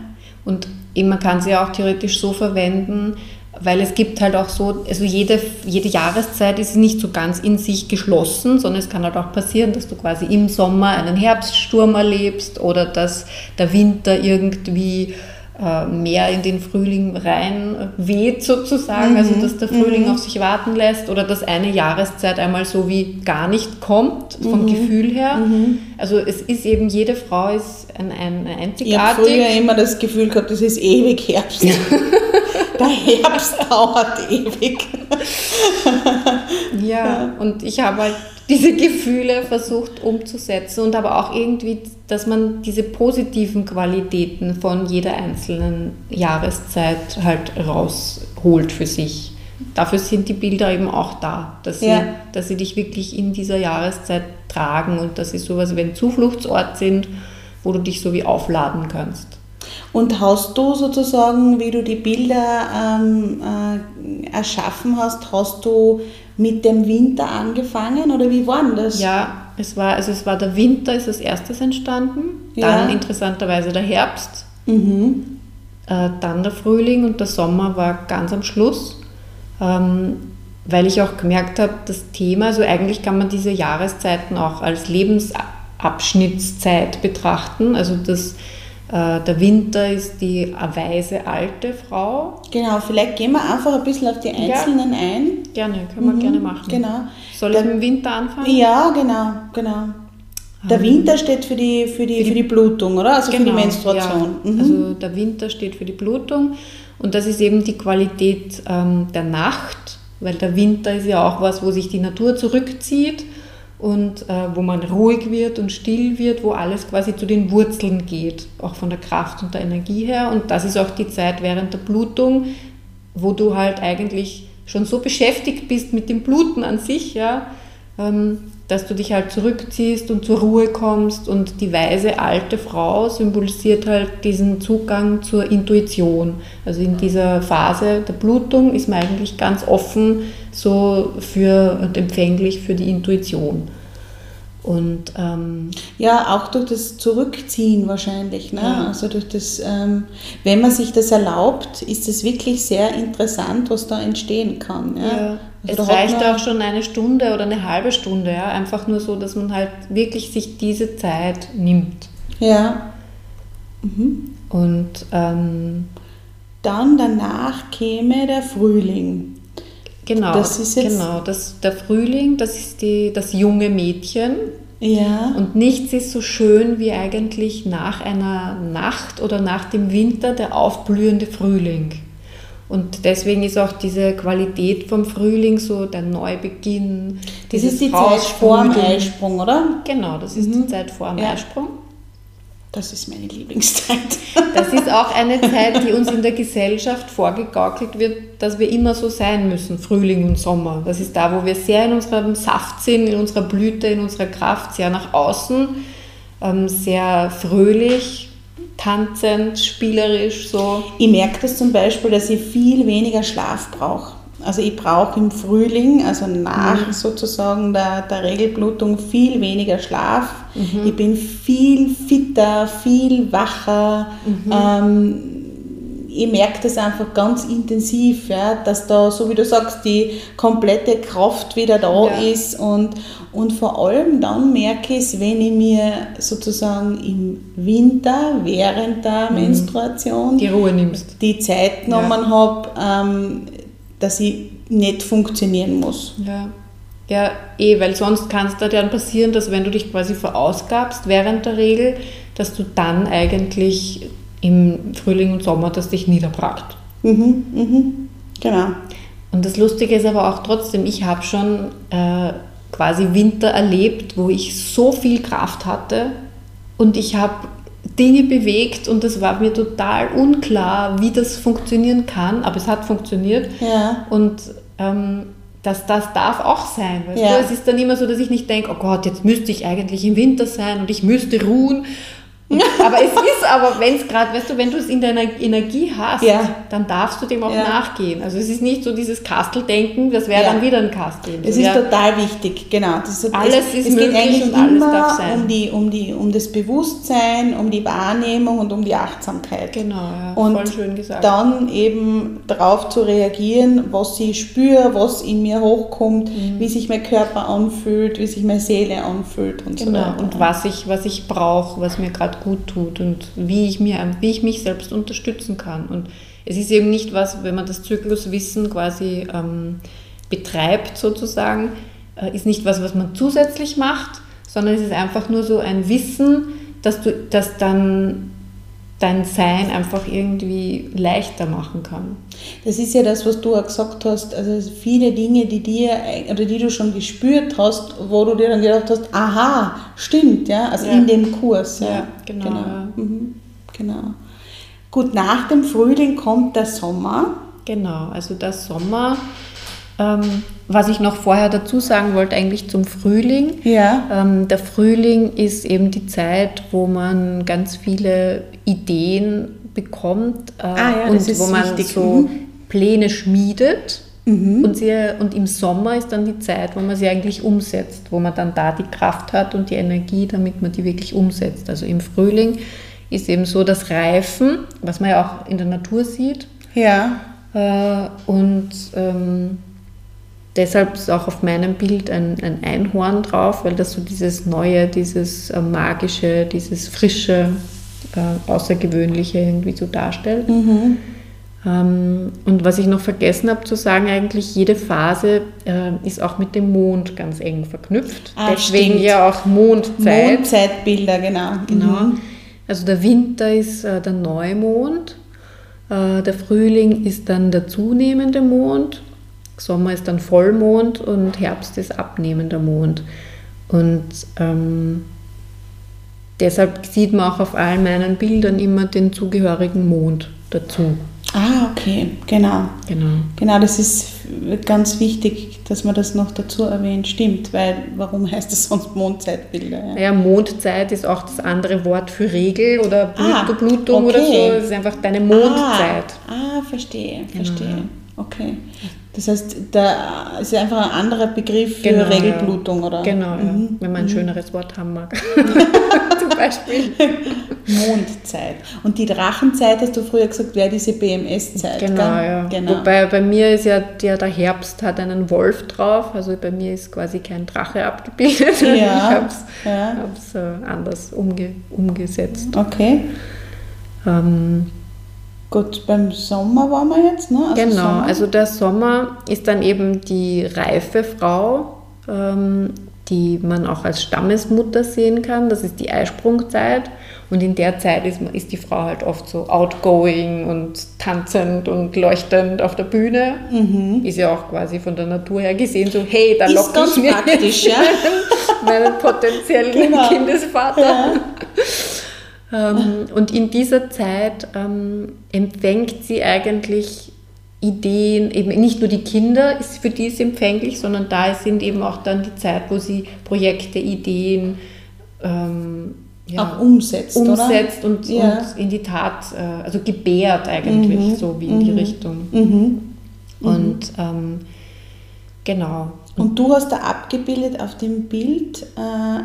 [SPEAKER 2] Und eben, man kann sie auch theoretisch so verwenden, weil es gibt halt auch so, also jede, jede Jahreszeit ist nicht so ganz in sich geschlossen, sondern es kann halt auch passieren, dass du quasi im Sommer einen Herbststurm erlebst oder dass der Winter irgendwie mehr in den Frühling rein weht sozusagen, also dass der Frühling auf sich warten lässt oder dass eine Jahreszeit einmal so wie gar nicht kommt vom Gefühl her. Also es ist eben, jede Frau ist ein, ein, ein
[SPEAKER 1] Ich habe
[SPEAKER 2] einzigartig.
[SPEAKER 1] früher immer das Gefühl gehabt, das ist ewig Herbst. *laughs* Der Herbst dauert ewig.
[SPEAKER 2] Ja, und ich habe halt diese Gefühle versucht umzusetzen und aber auch irgendwie, dass man diese positiven Qualitäten von jeder einzelnen Jahreszeit halt rausholt für sich. Dafür sind die Bilder eben auch da, dass sie,
[SPEAKER 1] Ja.
[SPEAKER 2] dass sie dich wirklich in dieser Jahreszeit tragen und dass sie sowas wie ein Zufluchtsort sind, wo du dich so wie aufladen kannst.
[SPEAKER 1] Und hast du sozusagen, wie du die Bilder ähm, äh, erschaffen hast, hast du mit dem Winter angefangen oder wie war denn das?
[SPEAKER 2] Ja, es war, also es war der Winter, ist als erstes entstanden,
[SPEAKER 1] Ja.
[SPEAKER 2] dann interessanterweise der Herbst,
[SPEAKER 1] Mhm.
[SPEAKER 2] Äh, dann der Frühling und der Sommer war ganz am Schluss, ähm, weil ich auch gemerkt habe, das Thema, also eigentlich kann man diese Jahreszeiten auch als Lebensabschnittszeit betrachten. Also das, der Winter ist die weise alte Frau.
[SPEAKER 1] Genau, vielleicht gehen wir einfach ein bisschen auf die Einzelnen ein.
[SPEAKER 2] Gerne, können wir gerne machen.
[SPEAKER 1] Genau.
[SPEAKER 2] Soll ich mit dem Winter anfangen?
[SPEAKER 1] Ja, genau, genau. Der Winter steht für die, für die, für die Blutung, oder? Also für die Menstruation.
[SPEAKER 2] Ja.
[SPEAKER 1] Mhm.
[SPEAKER 2] Also der Winter steht für die Blutung und das ist eben die Qualität ähm, der Nacht, weil der Winter ist ja auch was, wo sich die Natur zurückzieht und äh, wo man ruhig wird und still wird, wo alles quasi zu den Wurzeln geht, auch von der Kraft und der Energie her. Und das ist auch die Zeit während der Blutung, wo du halt eigentlich schon so beschäftigt bist mit dem Bluten an sich, ja, ähm, dass du dich halt zurückziehst und zur Ruhe kommst und die weise alte Frau symbolisiert halt diesen Zugang zur Intuition. Also in dieser Phase der Blutung ist man eigentlich ganz offen so für und empfänglich für die Intuition. Und ähm,
[SPEAKER 1] Ja, auch durch das Zurückziehen wahrscheinlich. Ne?
[SPEAKER 2] Ja.
[SPEAKER 1] Also durch das, ähm, wenn man sich das erlaubt, ist es wirklich sehr interessant, was da entstehen kann. Ja?
[SPEAKER 2] Ja.
[SPEAKER 1] Also
[SPEAKER 2] Es reicht auch schon eine Stunde oder eine halbe Stunde, ja. Einfach nur so, dass man halt wirklich sich diese Zeit nimmt.
[SPEAKER 1] Ja.
[SPEAKER 2] Und ähm,
[SPEAKER 1] Dann danach käme der Frühling.
[SPEAKER 2] Genau,
[SPEAKER 1] Das ist jetzt-
[SPEAKER 2] genau, das, der Frühling, das ist die, das junge Mädchen.
[SPEAKER 1] Ja.
[SPEAKER 2] Und nichts ist so schön wie eigentlich nach einer Nacht oder nach dem Winter der aufblühende Frühling. Und deswegen ist auch diese Qualität vom Frühling so der Neubeginn.
[SPEAKER 1] Das ist die Zeit vor dem. Eisprung, oder?
[SPEAKER 2] Genau, das ist die Zeit vor dem
[SPEAKER 1] Ja.
[SPEAKER 2] Eisprung.
[SPEAKER 1] Das ist meine Lieblingszeit. *laughs*
[SPEAKER 2] Das ist auch eine Zeit, die uns in der Gesellschaft vorgegaukelt wird, dass wir immer so sein müssen, Frühling und Sommer. Das ist da, wo wir sehr in unserem Saft sind, in unserer Blüte, in unserer Kraft, sehr nach außen, ähm, sehr fröhlich, tanzend, spielerisch so.
[SPEAKER 1] Ich merke das zum Beispiel, dass ich viel weniger Schlaf brauche. Also ich brauche im Frühling, also nach sozusagen der, der Regelblutung, viel weniger Schlaf. Ich bin viel fitter, viel wacher. Ähm, ich merke das einfach ganz intensiv, ja, dass da, so wie du sagst, die komplette Kraft wieder da
[SPEAKER 2] Ja.
[SPEAKER 1] ist. Und, und vor allem dann merke ich es, wenn ich mir sozusagen im Winter während der Menstruation
[SPEAKER 2] Die Ruhe nimmst.
[SPEAKER 1] die Zeit genommen habe, ähm, dass ich nicht funktionieren muss.
[SPEAKER 2] Ja. Ja, eh, weil sonst kann es da dann passieren, dass wenn du dich quasi verausgabst während der Regel, dass du dann eigentlich im Frühling und Sommer das dich niederbrackt.
[SPEAKER 1] Mhm, mhm. Genau.
[SPEAKER 2] Und das Lustige ist aber auch trotzdem, ich habe schon äh, quasi Winter erlebt, wo ich so viel Kraft hatte und ich habe Dinge bewegt und es war mir total unklar, wie das funktionieren kann, aber es hat funktioniert.
[SPEAKER 1] Ja.
[SPEAKER 2] Und ähm, das, das darf auch sein. Weißt
[SPEAKER 1] Ja.
[SPEAKER 2] du? Es ist dann immer so, dass ich nicht denke, oh Gott, jetzt müsste ich eigentlich im Winter sein und ich müsste ruhen. Aber es ist aber, wenn es gerade, weißt du, wenn du es in deiner Energie hast,
[SPEAKER 1] Ja.
[SPEAKER 2] dann darfst du dem auch
[SPEAKER 1] Ja.
[SPEAKER 2] nachgehen. Also es ist nicht so dieses Kasteldenken, das wäre
[SPEAKER 1] Ja.
[SPEAKER 2] dann wieder ein Kastel.
[SPEAKER 1] Es
[SPEAKER 2] So,
[SPEAKER 1] ist total wichtig, genau. Ist,
[SPEAKER 2] Alles
[SPEAKER 1] es,
[SPEAKER 2] ist
[SPEAKER 1] es geht
[SPEAKER 2] möglich
[SPEAKER 1] eigentlich
[SPEAKER 2] und alles
[SPEAKER 1] immer
[SPEAKER 2] darf sein.
[SPEAKER 1] Um, die, um, die, um das Bewusstsein, um die Wahrnehmung und um die Achtsamkeit.
[SPEAKER 2] Genau, ja,
[SPEAKER 1] Und
[SPEAKER 2] voll schön gesagt.
[SPEAKER 1] dann eben darauf zu reagieren, was ich spüre, was in mir hochkommt,
[SPEAKER 2] Mhm.
[SPEAKER 1] wie sich mein Körper anfühlt, wie sich meine Seele anfühlt und so
[SPEAKER 2] Genau,
[SPEAKER 1] weiter.
[SPEAKER 2] und was ich, was ich brauche, was mir gerade gut tut und wie ich, mir, wie ich mich selbst unterstützen kann. Und es ist eben nicht was, wenn man das Zykluswissen quasi ähm, betreibt sozusagen, äh, ist nicht was, was man zusätzlich macht, sondern es ist einfach nur so ein Wissen, dass du, dass dann dein Sein einfach irgendwie leichter machen kann.
[SPEAKER 1] Das ist ja das, was du auch gesagt hast. Also viele Dinge, die dir oder die du schon gespürt hast, wo du dir dann gedacht hast, aha, stimmt, ja, also
[SPEAKER 2] Ja.
[SPEAKER 1] in dem Kurs. Ja,
[SPEAKER 2] Ja, genau,
[SPEAKER 1] Genau.
[SPEAKER 2] ja.
[SPEAKER 1] Mhm. genau. Gut, nach dem Frühling kommt der Sommer.
[SPEAKER 2] Genau, also der Sommer, ähm, was ich noch vorher dazu sagen wollte, eigentlich zum Frühling.
[SPEAKER 1] Ja.
[SPEAKER 2] Ähm, der Frühling ist eben die Zeit, wo man ganz viele Ideen bekommt äh,
[SPEAKER 1] Ah ja,
[SPEAKER 2] und wo man
[SPEAKER 1] wichtig.
[SPEAKER 2] so
[SPEAKER 1] Mhm.
[SPEAKER 2] Pläne schmiedet. Und, sie, und im Sommer ist dann die Zeit, wo man sie eigentlich umsetzt, wo man dann da die Kraft hat und die Energie, damit man die wirklich umsetzt. Also im Frühling ist eben so das Reifen, was man ja auch in der Natur sieht,
[SPEAKER 1] Ja.
[SPEAKER 2] äh, und ähm, deshalb ist auch auf meinem Bild ein, ein Einhorn drauf, weil das so dieses Neue, dieses äh, Magische, dieses Frische, äh, Außergewöhnliche irgendwie so darstellt.
[SPEAKER 1] Mhm.
[SPEAKER 2] Ähm, und was ich noch vergessen habe zu sagen, eigentlich jede Phase äh, ist auch mit dem Mond ganz eng verknüpft.
[SPEAKER 1] Ah,
[SPEAKER 2] Deswegen
[SPEAKER 1] stimmt.
[SPEAKER 2] ja auch Mondzeit.
[SPEAKER 1] Mondzeitbilder, genau.
[SPEAKER 2] Genau.
[SPEAKER 1] Mhm.
[SPEAKER 2] Also der Winter ist äh, der Neumond, äh, der Frühling ist dann der zunehmende Mond, Sommer ist dann Vollmond und Herbst ist abnehmender Mond. Und ähm, deshalb sieht man auch auf all meinen Bildern immer den zugehörigen Mond dazu.
[SPEAKER 1] Ah, okay, genau.
[SPEAKER 2] Genau.
[SPEAKER 1] Genau, das ist ganz wichtig, dass man das noch dazu erwähnt. Stimmt, weil warum heißt das sonst Mondzeitbilder? Ja?
[SPEAKER 2] Ja, Mondzeit ist auch das andere Wort für Regel oder
[SPEAKER 1] Ah,
[SPEAKER 2] Blutung oder
[SPEAKER 1] okay.
[SPEAKER 2] so. Es ist einfach deine Mondzeit.
[SPEAKER 1] Ah, ah verstehe,
[SPEAKER 2] Genau,
[SPEAKER 1] verstehe. Okay. Das heißt, da ist einfach ein anderer Begriff für
[SPEAKER 2] Genau,
[SPEAKER 1] Regelblutung, oder?
[SPEAKER 2] Genau, ja.
[SPEAKER 1] Mhm.
[SPEAKER 2] wenn man ein schöneres Wort haben mag. *laughs* *laughs* Zum Beispiel.
[SPEAKER 1] Mondzeit. Und die Drachenzeit, hast du früher gesagt, wäre diese BMS-Zeit.
[SPEAKER 2] Genau,
[SPEAKER 1] gell?
[SPEAKER 2] ja.
[SPEAKER 1] Genau.
[SPEAKER 2] Wobei bei mir ist ja der, der Herbst hat einen Wolf drauf, also bei mir ist quasi kein Drache abgebildet.
[SPEAKER 1] Ja, *laughs*
[SPEAKER 2] Ich habe es
[SPEAKER 1] ja.
[SPEAKER 2] äh, anders umge umgesetzt.
[SPEAKER 1] Okay.
[SPEAKER 2] Ähm,
[SPEAKER 1] Gut, beim Sommer waren wir jetzt, ne? Also
[SPEAKER 2] genau,
[SPEAKER 1] Sommer.
[SPEAKER 2] also der Sommer ist dann eben die reife Frau, ähm, die man auch als Stammesmutter sehen kann. Das ist die Eisprungzeit. Und in der Zeit ist, ist die Frau halt oft so outgoing und tanzend und leuchtend auf der Bühne. Ist ja auch quasi von der Natur her gesehen so, hey, da
[SPEAKER 1] Mhm. Ganz
[SPEAKER 2] ich mir
[SPEAKER 1] praktisch, ja.
[SPEAKER 2] meinen, *laughs* meinen potenziellen
[SPEAKER 1] Genau.
[SPEAKER 2] Kindesvater.
[SPEAKER 1] Ja.
[SPEAKER 2] Ähm, und in dieser Zeit ähm, empfängt sie eigentlich Ideen, eben nicht nur die Kinder ist für die ist empfänglich, sondern da sind eben auch dann die Zeit, wo sie Projekte, Ideen ähm, ja,
[SPEAKER 1] Auch umsetzt, oder?
[SPEAKER 2] umsetzt und,
[SPEAKER 1] Ja.
[SPEAKER 2] und in die Tat, äh, also gebärt eigentlich, so wie in die Richtung.
[SPEAKER 1] Mhm.
[SPEAKER 2] Und ähm, genau.
[SPEAKER 1] Und du hast da abgebildet auf dem Bild äh,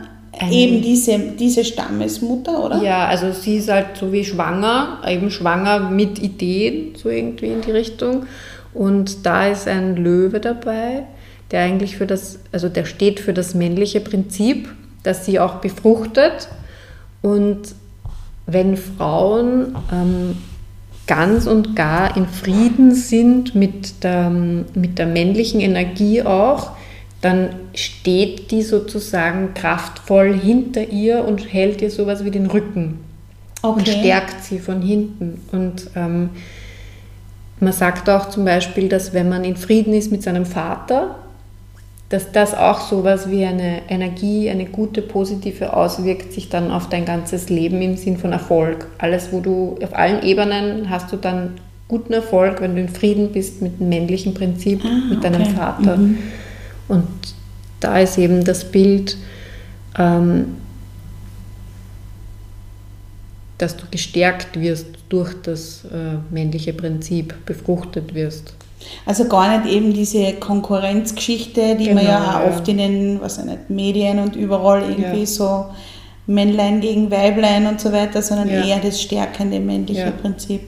[SPEAKER 1] eben diese, diese Stammesmutter, oder?
[SPEAKER 2] Ja, also sie ist halt so wie schwanger, eben schwanger mit Ideen, so irgendwie in die Richtung. Und da ist ein Löwe dabei, der eigentlich für das, also der steht für das männliche Prinzip, das sie auch befruchtet. Und wenn Frauen ähm, ganz und gar in Frieden sind mit der, mit der männlichen Energie auch, dann steht die sozusagen kraftvoll hinter ihr und hält ihr sowas wie den Rücken okay. und stärkt sie von hinten. Und ähm, man sagt auch zum Beispiel, dass wenn man in Frieden ist mit seinem Vater, dass das auch sowas wie eine Energie, eine gute, positive auswirkt sich dann auf dein ganzes Leben im Sinn von Erfolg. Alles, wo du auf allen Ebenen hast du dann guten Erfolg, wenn du in Frieden bist mit dem männlichen Prinzip, ah, mit deinem okay. Vater. Mhm. Und da ist eben das Bild, ähm, dass du gestärkt wirst durch das äh, männliche Prinzip, befruchtet wirst.
[SPEAKER 1] Also gar nicht eben diese Konkurrenzgeschichte, die genau, man ja auch oft in den was nicht, Medien und überall irgendwie ja. so Männlein gegen Weiblein und so weiter, sondern ja. eher das stärkende männliche ja. Prinzip.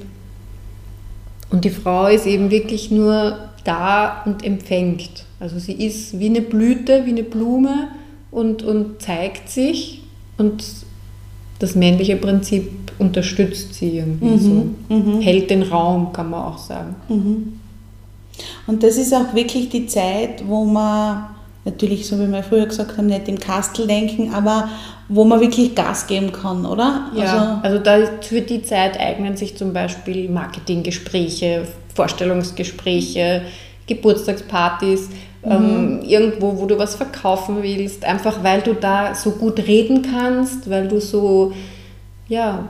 [SPEAKER 2] Und die Frau ist eben wirklich nur da und empfängt. Also sie ist wie eine Blüte, wie eine Blume und, und zeigt sich und das männliche Prinzip unterstützt sie irgendwie mhm, so. Mhm. Hält den Raum, kann man auch sagen.
[SPEAKER 1] Mhm. Und das ist auch wirklich die Zeit, wo man natürlich, so wie wir früher gesagt haben, nicht im Kastel denken, aber wo man wirklich Gas geben kann, oder?
[SPEAKER 2] Ja, also, also da für die Zeit eignen sich zum Beispiel Marketinggespräche, Vorstellungsgespräche, Geburtstagspartys, mhm. ähm, irgendwo, wo du was verkaufen willst, einfach weil du da so gut reden kannst, weil du so, ja,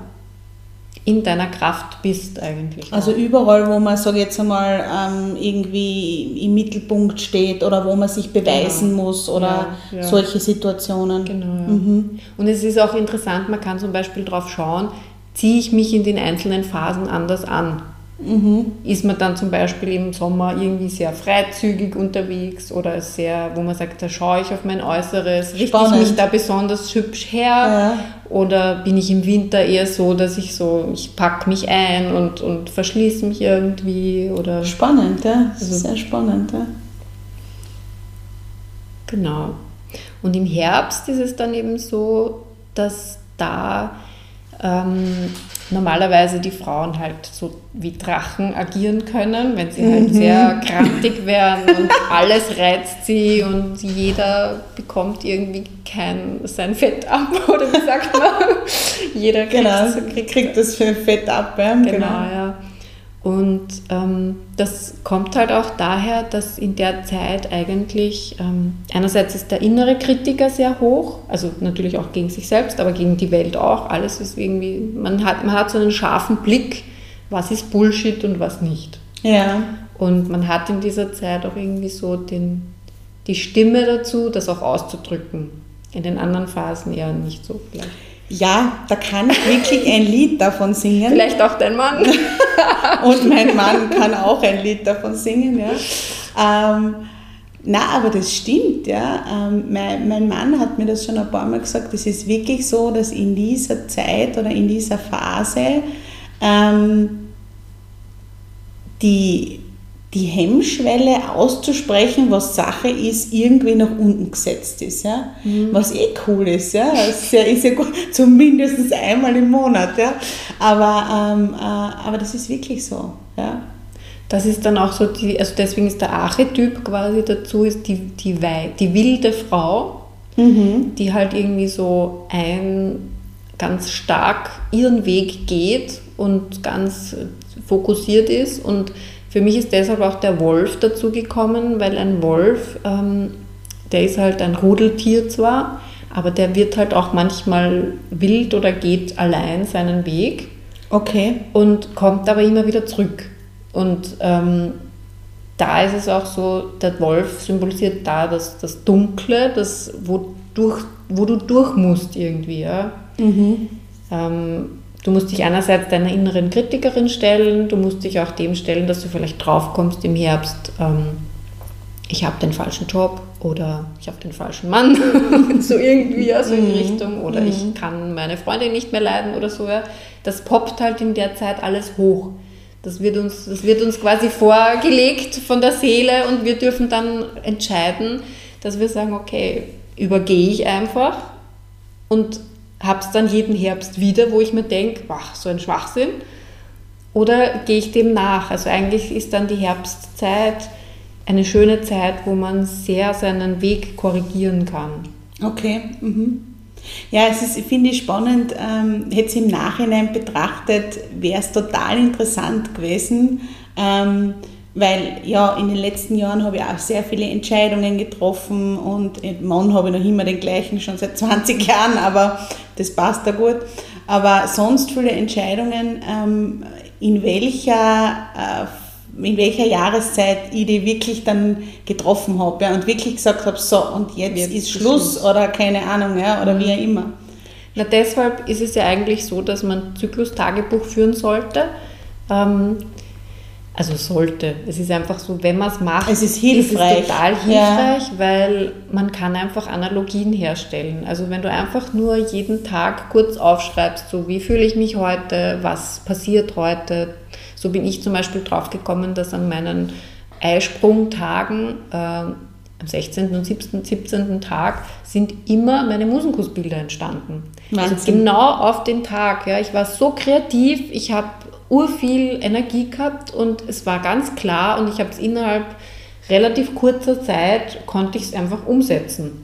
[SPEAKER 2] in deiner Kraft bist eigentlich.
[SPEAKER 1] Also überall, wo man, sage jetzt einmal, ähm, irgendwie im Mittelpunkt steht oder wo man sich beweisen genau. muss oder ja, ja. solche Situationen.
[SPEAKER 2] Genau. Ja. Mhm. Und es ist auch interessant, man kann zum Beispiel darauf schauen, ziehe ich mich in den einzelnen Phasen anders an. Mhm. Ist man dann zum Beispiel im Sommer irgendwie sehr freizügig unterwegs oder sehr, wo man sagt, da schaue ich auf mein Äußeres, richte ich mich da besonders hübsch her ja. oder bin ich im Winter eher so, dass ich so, ich packe mich ein und, und verschließe mich irgendwie oder...
[SPEAKER 1] Spannend, ja, das also, ist sehr spannend, ja.
[SPEAKER 2] Genau. Und im Herbst ist es dann eben so, dass da ähm, normalerweise die Frauen halt so wie Drachen agieren können, wenn sie halt mhm. sehr krantig werden und alles reizt sie und jeder bekommt irgendwie kein sein Fett ab *laughs* oder wie sagt man?
[SPEAKER 1] jeder kriegt, genau, kriegt, kriegt das Fett ab.
[SPEAKER 2] Ja? Genau, genau, ja. Und ähm, das kommt halt auch daher, dass in der Zeit eigentlich ähm, einerseits ist der innere Kritiker sehr hoch, also natürlich auch gegen sich selbst, aber gegen die Welt auch. Alles ist irgendwie, man hat, man hat so einen scharfen Blick, was ist Bullshit und was nicht.
[SPEAKER 1] Ja.
[SPEAKER 2] Und man hat in dieser Zeit auch irgendwie so den, die Stimme dazu, das auch auszudrücken. In den anderen Phasen eher nicht so vielleicht.
[SPEAKER 1] Ja, da kann ich wirklich ein Lied davon singen.
[SPEAKER 2] Vielleicht auch dein Mann. *laughs*
[SPEAKER 1] Und mein Mann kann auch ein Lied davon singen. Ja. Ähm, na, aber das stimmt, ja. Ähm, mein, mein Mann hat mir das schon ein paar Mal gesagt. Es ist wirklich so, dass in dieser Zeit oder in dieser Phase ähm, die die Hemmschwelle auszusprechen, was Sache ist, irgendwie nach unten gesetzt ist. Ja? Mhm. Was eh cool ist. Ja? Ist ja, ist ja gut, *laughs* zumindest einmal im Monat. Ja? Aber, ähm, äh, aber das ist wirklich so. Ja?
[SPEAKER 2] Das ist dann auch so, die, also deswegen ist der Archetyp quasi dazu, ist die, die, die wilde Frau, mhm. die halt irgendwie so ein ganz stark ihren Weg geht und ganz fokussiert ist und für mich ist deshalb auch der Wolf dazu gekommen, weil ein Wolf, ähm, der ist halt ein Rudeltier zwar, aber der wird halt auch manchmal wild oder geht allein seinen Weg.
[SPEAKER 1] Okay.
[SPEAKER 2] Und kommt aber immer wieder zurück. Und ähm, da ist es auch so, der Wolf symbolisiert da das, das Dunkle, das, wo, durch, wo du durch musst irgendwie. Ja? Mhm. Ähm, Du musst dich einerseits deiner inneren Kritikerin stellen, du musst dich auch dem stellen, dass du vielleicht draufkommst im Herbst, ähm, ich habe den falschen Job oder ich habe den falschen Mann, *laughs* so irgendwie, ja, so in die mhm. Richtung, oder mhm. ich kann meine Freundin nicht mehr leiden oder so. Ja. Das poppt halt in der Zeit alles hoch. Das wird, uns, das wird uns quasi vorgelegt von der Seele und wir dürfen dann entscheiden, dass wir sagen, okay, übergehe ich einfach und habe es dann jeden Herbst wieder, wo ich mir denke, ach, so ein Schwachsinn. Oder gehe ich dem nach? Also eigentlich ist dann die Herbstzeit eine schöne Zeit, wo man sehr seinen Weg korrigieren kann.
[SPEAKER 1] Okay. Mhm. Ja, es ist, finde ich spannend, ähm, jetzt im Nachhinein betrachtet, wäre es total interessant gewesen, ähm, weil ja, in den letzten Jahren habe ich auch sehr viele Entscheidungen getroffen und Mann habe ich noch immer den gleichen, schon seit *laughs* 20 Jahren, aber das passt da gut. Aber sonst viele Entscheidungen, ähm, in welcher äh, in welcher Jahreszeit ich die wirklich dann getroffen habe ja, und wirklich gesagt habe, so und jetzt, jetzt ist Schluss, Schluss, oder keine Ahnung ja, oder mhm. wie auch immer.
[SPEAKER 2] Na, deshalb ist es ja eigentlich so, dass man Zyklus-Tagebuch führen sollte. Ähm, also sollte. Es ist einfach so, wenn man es macht,
[SPEAKER 1] es ist, hilfreich.
[SPEAKER 2] ist total hilfreich, ja. weil man kann einfach Analogien herstellen. Also wenn du einfach nur jeden Tag kurz aufschreibst, so wie fühle ich mich heute, was passiert heute. So bin ich zum Beispiel drauf gekommen, dass an meinen Eisprungtagen äh, am 16. und 17. 17. Tag sind immer meine Musenkussbilder entstanden. Also Wahnsinn. Also genau auf den Tag. Ja. Ich war so kreativ, ich habe urviel Energie gehabt und es war ganz klar und ich habe es innerhalb relativ kurzer Zeit, konnte ich es einfach umsetzen.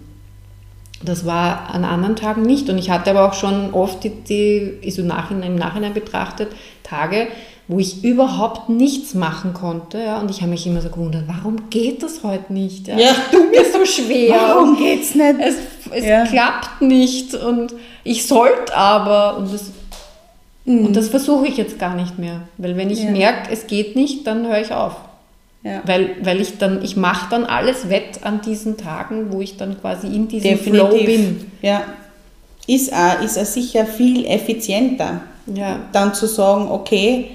[SPEAKER 2] Das war an anderen Tagen nicht und ich hatte aber auch schon oft die, die so Nachhinein, im Nachhinein betrachtet, Tage, wo ich überhaupt nichts machen konnte. Ja, und ich habe mich immer so gewundert, warum geht das heute nicht? Ja, ja. Du mir so schwer.
[SPEAKER 1] Warum geht's nicht?
[SPEAKER 2] Es, es ja. klappt nicht und ich sollte aber. Und das Mhm. Und das versuche ich jetzt gar nicht mehr. Weil wenn ich ja. merke, es geht nicht, dann höre ich auf. Ja. Weil, weil ich dann, ich mache dann alles wett an diesen Tagen, wo ich dann quasi in diesem Definitiv. Flow bin.
[SPEAKER 1] Ja. Ist auch, ist auch sicher viel effizienter. Ja. Dann zu sagen, okay,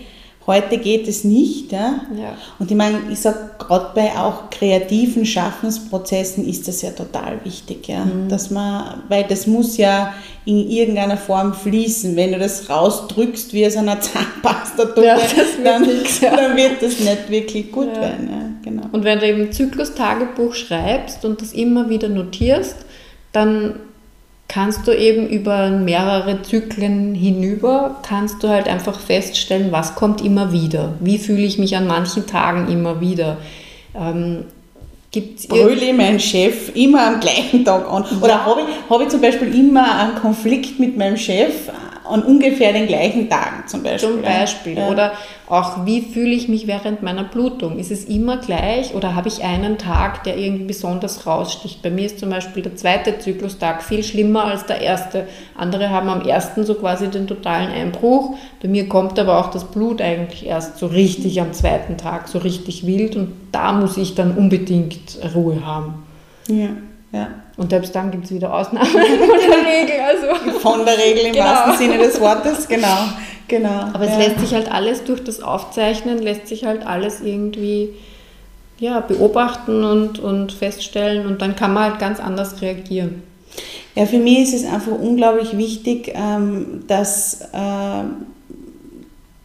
[SPEAKER 1] Heute geht es nicht. Ja? ja. Und ich meine, ich sage, gerade bei auch kreativen Schaffensprozessen ist das ja total wichtig, ja? Mhm. dass man, weil das muss ja in irgendeiner Form fließen. Wenn du das rausdrückst wie aus einer *laughs* Zahnpasta, ja, *laughs* dann, ja. dann, wird das nicht wirklich gut ja. werden. Ja,
[SPEAKER 2] genau. Und wenn du eben Zyklus-Tagebuch schreibst und das immer wieder notierst, dann kannst du eben über mehrere Zyklen hinüber, kannst du halt einfach feststellen, was kommt immer wieder. Wie fühle ich mich an manchen Tagen immer wieder. Ähm,
[SPEAKER 1] Brülle mein Chef immer am gleichen Tag an. Oder ja. habe ich, hab ich zum Beispiel immer einen Konflikt mit meinem Chef an ungefähr den gleichen Tagen zum Beispiel.
[SPEAKER 2] Zum Beispiel. Ja. Oder auch, wie fühle ich mich während meiner Blutung? Ist es immer gleich oder habe ich einen Tag, der irgendwie besonders raussticht? Bei mir ist zum Beispiel der zweite Zyklustag viel schlimmer als der erste. Andere haben am ersten so quasi den totalen Einbruch. Bei mir kommt aber auch das Blut eigentlich erst so richtig am zweiten Tag, so richtig wild und da muss ich dann unbedingt Ruhe haben.
[SPEAKER 1] Ja, ja.
[SPEAKER 2] Und selbst dann gibt es wieder Ausnahmen *laughs* von der Regel.
[SPEAKER 1] Also. Von der Regel im genau. wahrsten Sinne des Wortes, genau. genau.
[SPEAKER 2] Aber es ja. lässt sich halt alles durch das Aufzeichnen, lässt sich halt alles irgendwie ja, beobachten und, und feststellen und dann kann man halt ganz anders reagieren.
[SPEAKER 1] Ja, für mich ist es einfach unglaublich wichtig, ähm, dass, äh,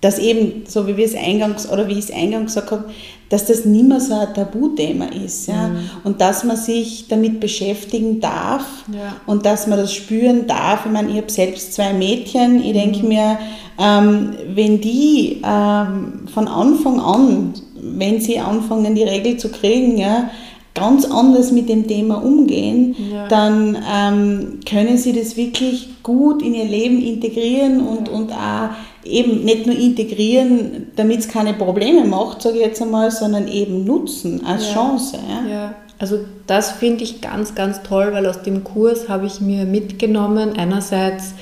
[SPEAKER 1] dass eben, so wie wir es eingangs oder wie ich es eingangs gesagt habe, dass das nicht mehr so ein Tabuthema ist. Ja? Mhm. Und dass man sich damit beschäftigen darf ja. und dass man das spüren darf. Ich meine, ich habe selbst zwei Mädchen. Ich denke mhm. mir, ähm, wenn die ähm, von Anfang an, wenn sie anfangen, die Regel zu kriegen, ja, ganz anders mit dem Thema umgehen, ja. dann ähm, können sie das wirklich gut in ihr Leben integrieren und, ja. und auch eben nicht nur integrieren, damit es keine Probleme macht, sage ich jetzt einmal, sondern eben nutzen als ja. Chance.
[SPEAKER 2] Ja. ja. Also das finde ich ganz, ganz toll, weil aus dem Kurs habe ich mir mitgenommen, einerseits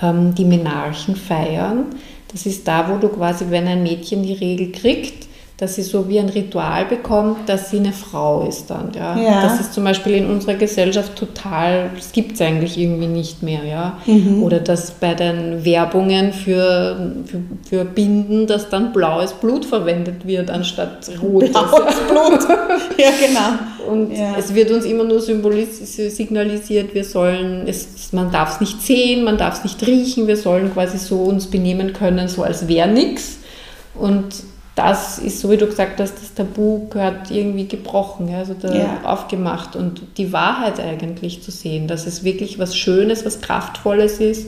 [SPEAKER 2] ähm, die Menarchen feiern. Das ist da, wo du quasi, wenn ein Mädchen die Regel kriegt, dass sie so wie ein Ritual bekommt, dass sie eine Frau ist dann. Ja? ja. Das ist zum Beispiel in unserer Gesellschaft total, das gibt es eigentlich irgendwie nicht mehr. Ja? Mhm. Oder dass bei den Werbungen für, für, für, Binden, dass dann blaues Blut verwendet wird anstatt rotes.
[SPEAKER 1] Blaues *laughs* Blut, *laughs* ja genau.
[SPEAKER 2] Und ja. es wird uns immer nur signalisiert, wir sollen, es, man darf es nicht sehen, man darf es nicht riechen, wir sollen quasi so uns benehmen können, so als wäre nichts. Und das ist, so wie du gesagt hast, das Tabu gehört irgendwie gebrochen, also ja. aufgemacht und die Wahrheit eigentlich zu sehen, dass es wirklich was Schönes, was Kraftvolles ist.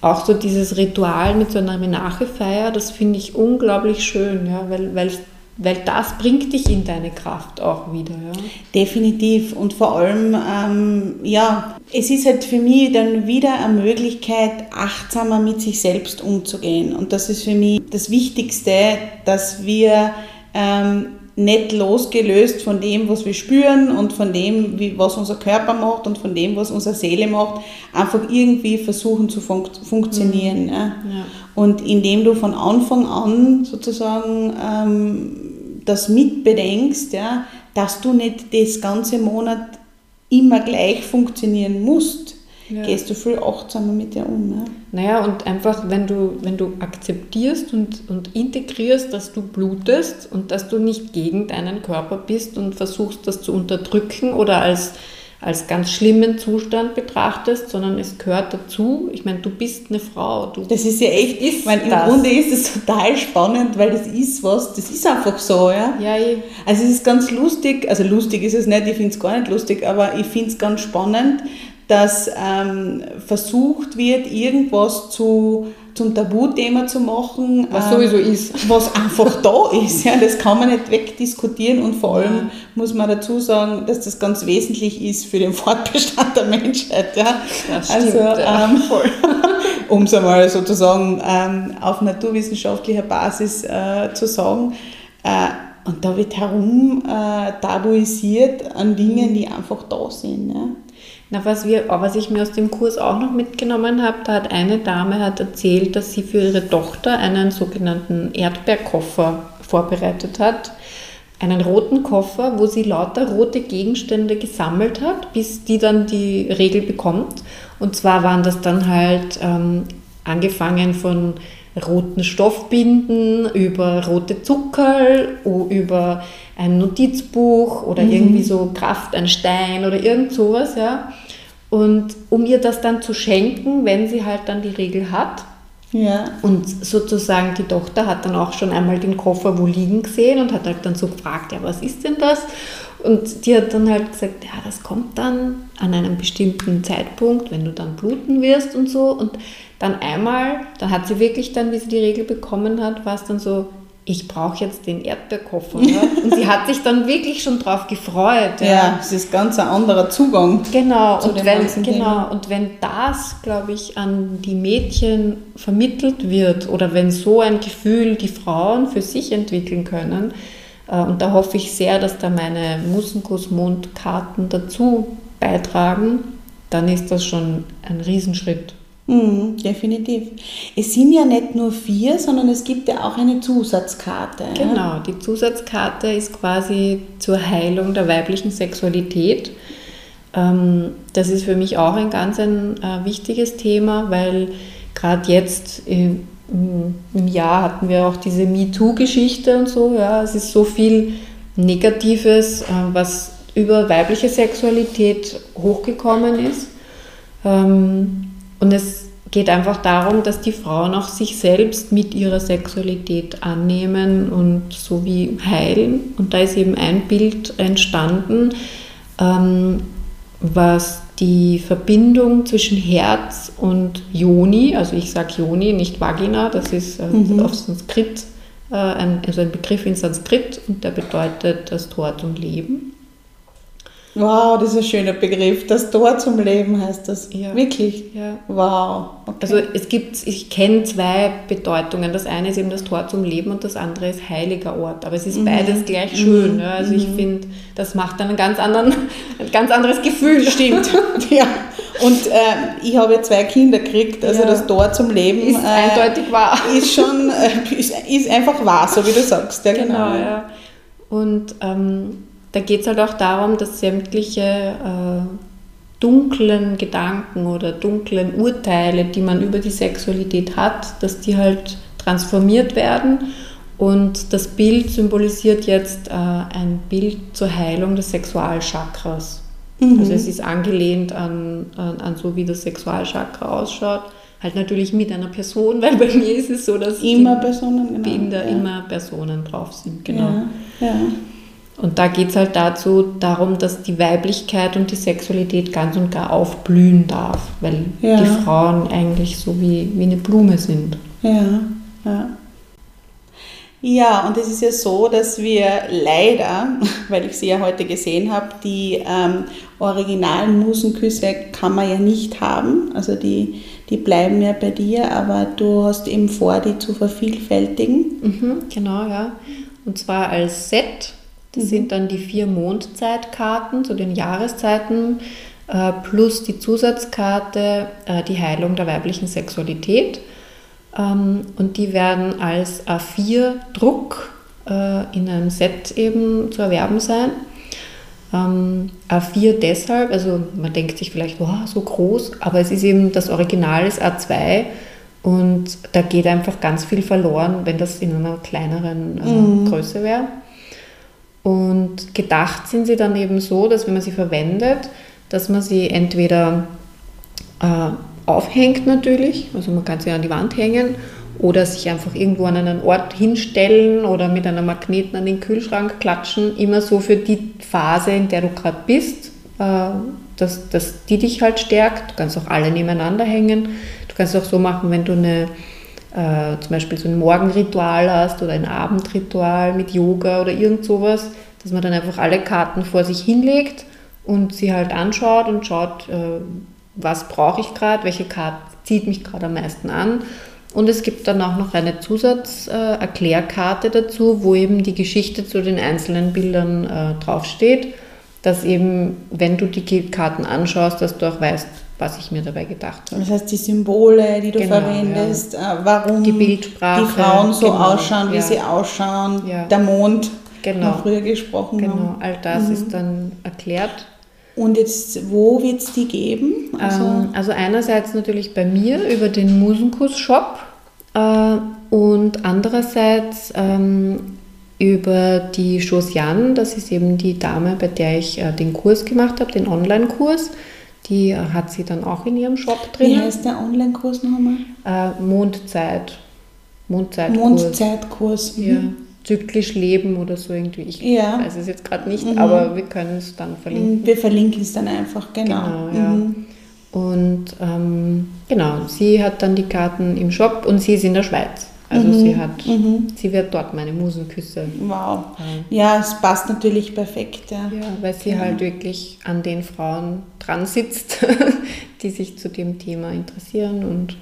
[SPEAKER 2] Auch so dieses Ritual mit so einer Menachefeier, das finde ich unglaublich schön, ja, weil, weil weil das bringt dich in deine Kraft auch wieder. Ja?
[SPEAKER 1] Definitiv. Und vor allem, ähm, ja, es ist halt für mich dann wieder eine Möglichkeit, achtsamer mit sich selbst umzugehen. Und das ist für mich das Wichtigste, dass wir ähm, nicht losgelöst von dem, was wir spüren und von dem, wie, was unser Körper macht und von dem, was unsere Seele macht, einfach irgendwie versuchen zu fun funktionieren. Mhm. Ja. Ja. Und indem du von Anfang an sozusagen ähm, das mitbedenkst, ja, dass du nicht das ganze Monat immer gleich funktionieren musst, ja. gehst du viel achtsamer mit dir um. Ne?
[SPEAKER 2] Naja, und einfach, wenn du, wenn du akzeptierst und, und integrierst, dass du blutest und dass du nicht gegen deinen Körper bist und versuchst, das zu unterdrücken oder als, als ganz schlimmen Zustand betrachtest, sondern es gehört dazu. Ich meine, du bist eine Frau. Du
[SPEAKER 1] das ist ja echt, ist meine, im Grunde ist es total spannend, weil das ist was, das ist einfach so, ja. ja ich also es ist ganz lustig, also lustig ist es nicht, ich finde es gar nicht lustig, aber ich finde es ganz spannend, dass ähm, versucht wird, irgendwas zu, zum Tabuthema zu machen.
[SPEAKER 2] Was ähm, sowieso ist.
[SPEAKER 1] Was einfach *laughs* da ist. Ja, das kann man nicht wegdiskutieren und vor allem ja. muss man dazu sagen, dass das ganz wesentlich ist für den *laughs* Fortbestand der Menschheit. Ja. Das stimmt, also, ähm, *laughs* um es einmal sozusagen ähm, auf naturwissenschaftlicher Basis äh, zu sagen. Äh, und da wird herum äh, tabuisiert an Dingen, die einfach da sind. Ja.
[SPEAKER 2] Na, was, wir, was ich mir aus dem Kurs auch noch mitgenommen habe, da hat eine Dame hat erzählt, dass sie für ihre Tochter einen sogenannten Erdbeerkoffer vorbereitet hat. Einen roten Koffer, wo sie lauter rote Gegenstände gesammelt hat, bis die dann die Regel bekommt. Und zwar waren das dann halt ähm, angefangen von roten Stoffbinden, über rote Zuckerl, über ein Notizbuch oder mhm. irgendwie so Kraft, ein Stein oder irgend sowas, ja. Und um ihr das dann zu schenken, wenn sie halt dann die Regel hat. Ja. Und sozusagen die Tochter hat dann auch schon einmal den Koffer wo liegen gesehen und hat halt dann so gefragt, ja, was ist denn das? Und die hat dann halt gesagt, ja, das kommt dann an einem bestimmten Zeitpunkt, wenn du dann bluten wirst und so. Und dann einmal, dann hat sie wirklich dann, wie sie die Regel bekommen hat, war es dann so, ich brauche jetzt den Erdbeerkoffer. Ja? *laughs* Und sie hat sich dann wirklich schon drauf gefreut.
[SPEAKER 1] Ja, ja es ist ganz ein anderer Zugang.
[SPEAKER 2] Genau, und wenn, genau. und wenn das, glaube ich, an die Mädchen vermittelt wird oder wenn so ein Gefühl die Frauen für sich entwickeln können, und da hoffe ich sehr, dass da meine Musenkuss-Mondkarten dazu beitragen, dann ist das schon ein Riesenschritt.
[SPEAKER 1] Mhm, definitiv. Es sind ja nicht nur vier, sondern es gibt ja auch eine Zusatzkarte.
[SPEAKER 2] Genau, die Zusatzkarte ist quasi zur Heilung der weiblichen Sexualität. Ähm, das ist für mich auch ein ganz ein äh, wichtiges Thema, weil gerade jetzt im Jahr hatten wir auch diese MeToo-Geschichte und so. Ja, es ist so viel Negatives, äh, was über weibliche Sexualität hochgekommen ist. Ähm, und es geht einfach darum, dass die Frauen auch sich selbst mit ihrer Sexualität annehmen und so wie heilen. Und da ist eben ein Bild entstanden, ähm, was die Verbindung zwischen Herz und Yoni, also ich sage Yoni, nicht Vagina, das ist äh, mhm. auf Sanskrit, äh, ein, also ein Begriff in Sanskrit und der bedeutet das Tor zum Leben.
[SPEAKER 1] Wow, das ist ein schöner Begriff. Das Tor zum Leben heißt das. Ja. Wirklich?
[SPEAKER 2] Ja.
[SPEAKER 1] Wow.
[SPEAKER 2] Okay. Also es gibt, ich kenne zwei Bedeutungen. Das eine ist eben das Tor zum Leben und das andere ist heiliger Ort. Aber es ist mhm. beides gleich schön. Mhm. Ja. Also ich mhm. finde, das macht dann einen ganz anderen, *laughs* ein ganz anderes Gefühl.
[SPEAKER 1] Stimmt. *laughs* ja. Und äh, ich habe ja zwei Kinder gekriegt, also ja. das Tor zum Leben
[SPEAKER 2] ist äh, eindeutig wahr.
[SPEAKER 1] Ist schon, äh, ist, ist, einfach wahr, so wie du sagst.
[SPEAKER 2] Ja, genau. genau ja. Und ähm, da geht es halt auch darum, dass sämtliche äh, dunklen Gedanken oder dunklen Urteile, die man über die Sexualität hat, dass die halt transformiert werden. Und das Bild symbolisiert jetzt äh, ein Bild zur Heilung des Sexualchakras. Mhm. Also es ist angelehnt an, an, an, so, wie das Sexualchakra ausschaut. Halt natürlich mit einer Person, *laughs* weil bei mir ist es so, dass
[SPEAKER 1] immer Personen,
[SPEAKER 2] genau. Bilder ja. immer Personen drauf sind. Genau. Ja. Ja. Und da geht es halt dazu, darum, dass die Weiblichkeit und die Sexualität ganz und gar aufblühen darf, weil ja. die Frauen eigentlich so wie, wie eine Blume sind.
[SPEAKER 1] Ja, ja. Ja, und es ist ja so, dass wir leider, *laughs* weil ich sie ja heute gesehen habe, die ähm, originalen Musenküsse kann man ja nicht haben. Also die, die bleiben ja bei dir, aber du hast eben vor, die zu vervielfältigen.
[SPEAKER 2] Mhm, genau, ja. Und zwar als Set. Das mhm. sind dann die vier Mondzeitkarten zu den Jahreszeiten äh, plus die Zusatzkarte äh, die Heilung der weiblichen Sexualität. Ähm, und die werden als A4-Druck äh, in einem Set eben zu erwerben sein. Ähm, A4 deshalb, also man denkt sich vielleicht, wow, so groß, aber es ist eben, das Original ist A2 und da geht einfach ganz viel verloren, wenn das in einer kleineren äh, mhm. Größe wäre. Und gedacht sind sie dann eben so, dass wenn man sie verwendet, dass man sie entweder äh, aufhängt natürlich, also man kann sie an die Wand hängen oder sich einfach irgendwo an einen Ort hinstellen oder mit einem Magneten an den Kühlschrank klatschen, immer so für die Phase, in der du gerade bist, äh, dass, dass die dich halt stärkt. Du kannst auch alle nebeneinander hängen. Du kannst auch so machen, wenn du eine, äh, zum Beispiel so ein Morgenritual hast oder ein Abendritual mit Yoga oder irgend sowas, dass man dann einfach alle Karten vor sich hinlegt und sie halt anschaut und schaut, äh, was brauche ich gerade, welche Karte zieht mich gerade am meisten an. Und es gibt dann auch noch eine Zusatzerklärkarte äh, dazu, wo eben die Geschichte zu den einzelnen Bildern äh, draufsteht, dass eben, wenn du die Karten anschaust, dass du auch weißt, was ich mir dabei gedacht habe.
[SPEAKER 1] Das heißt, die Symbole, die du genau, verwendest, ja. Äh, warum
[SPEAKER 2] die, Bildsprache,
[SPEAKER 1] die Frauen so genau, ausschauen, wie ja. sie ausschauen, ja. der Mond, genau. früher gesprochen
[SPEAKER 2] genau, haben. All das mhm. ist dann erklärt.
[SPEAKER 1] Und jetzt, wo wird es die geben?
[SPEAKER 2] Also, ähm, also, einerseits natürlich bei mir über den Musenkuss-Shop äh, und andererseits ähm, über die Josiane, das ist eben die Dame, bei der ich äh, den Kurs gemacht habe, den Online-Kurs. Die hat sie dann auch in ihrem Shop drin.
[SPEAKER 1] Wie heißt der Online-Kurs nochmal?
[SPEAKER 2] Äh, Mondzeit.
[SPEAKER 1] Mondzeitkurs. Mondzeitkurs.
[SPEAKER 2] Mhm. Ja zyklisch leben oder so irgendwie. Ich ja. weiß es jetzt gerade nicht, mhm. aber wir können es dann verlinken.
[SPEAKER 1] Wir verlinken es dann einfach, genau.
[SPEAKER 2] genau ja. Mhm. Und ähm, genau, sie hat dann die Karten im Shop und sie ist in der Schweiz. Also mhm. sie hat, mhm. sie wird dort meine Musenküsse.
[SPEAKER 1] Wow. Ja, es passt natürlich perfekt. Ja,
[SPEAKER 2] ja weil sie halt wirklich an den Frauen dran sitzt, *laughs* die sich zu dem Thema interessieren und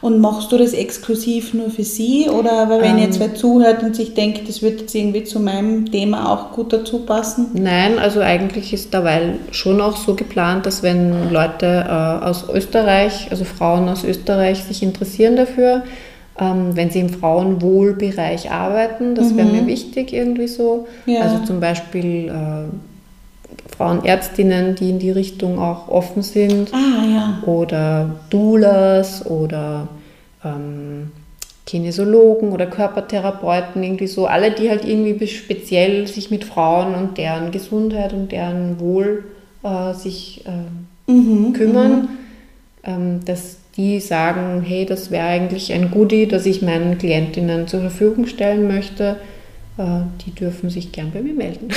[SPEAKER 1] und machst du das exklusiv nur für sie? Oder weil wenn ähm, jetzt wer zuhört und sich denkt, das wird jetzt irgendwie zu meinem Thema auch gut dazu passen?
[SPEAKER 2] Nein, also eigentlich ist dabei schon auch so geplant, dass wenn Leute äh, aus Österreich, also Frauen aus Österreich sich interessieren dafür, ähm, wenn sie im Frauenwohlbereich arbeiten, das mhm. wäre mir wichtig irgendwie so. Ja. Also zum Beispiel äh, Frauenärztinnen, die in die Richtung auch offen sind.
[SPEAKER 1] Ah, ja.
[SPEAKER 2] Oder Doulas oder ähm, Kinesiologen oder Körpertherapeuten, irgendwie so. Alle, die halt irgendwie speziell sich mit Frauen und deren Gesundheit und deren Wohl äh, sich äh, mhm, kümmern. Mhm. Ähm, dass die sagen, hey, das wäre eigentlich ein Goodie, das ich meinen Klientinnen zur Verfügung stellen möchte. Äh, die dürfen sich gern bei mir melden.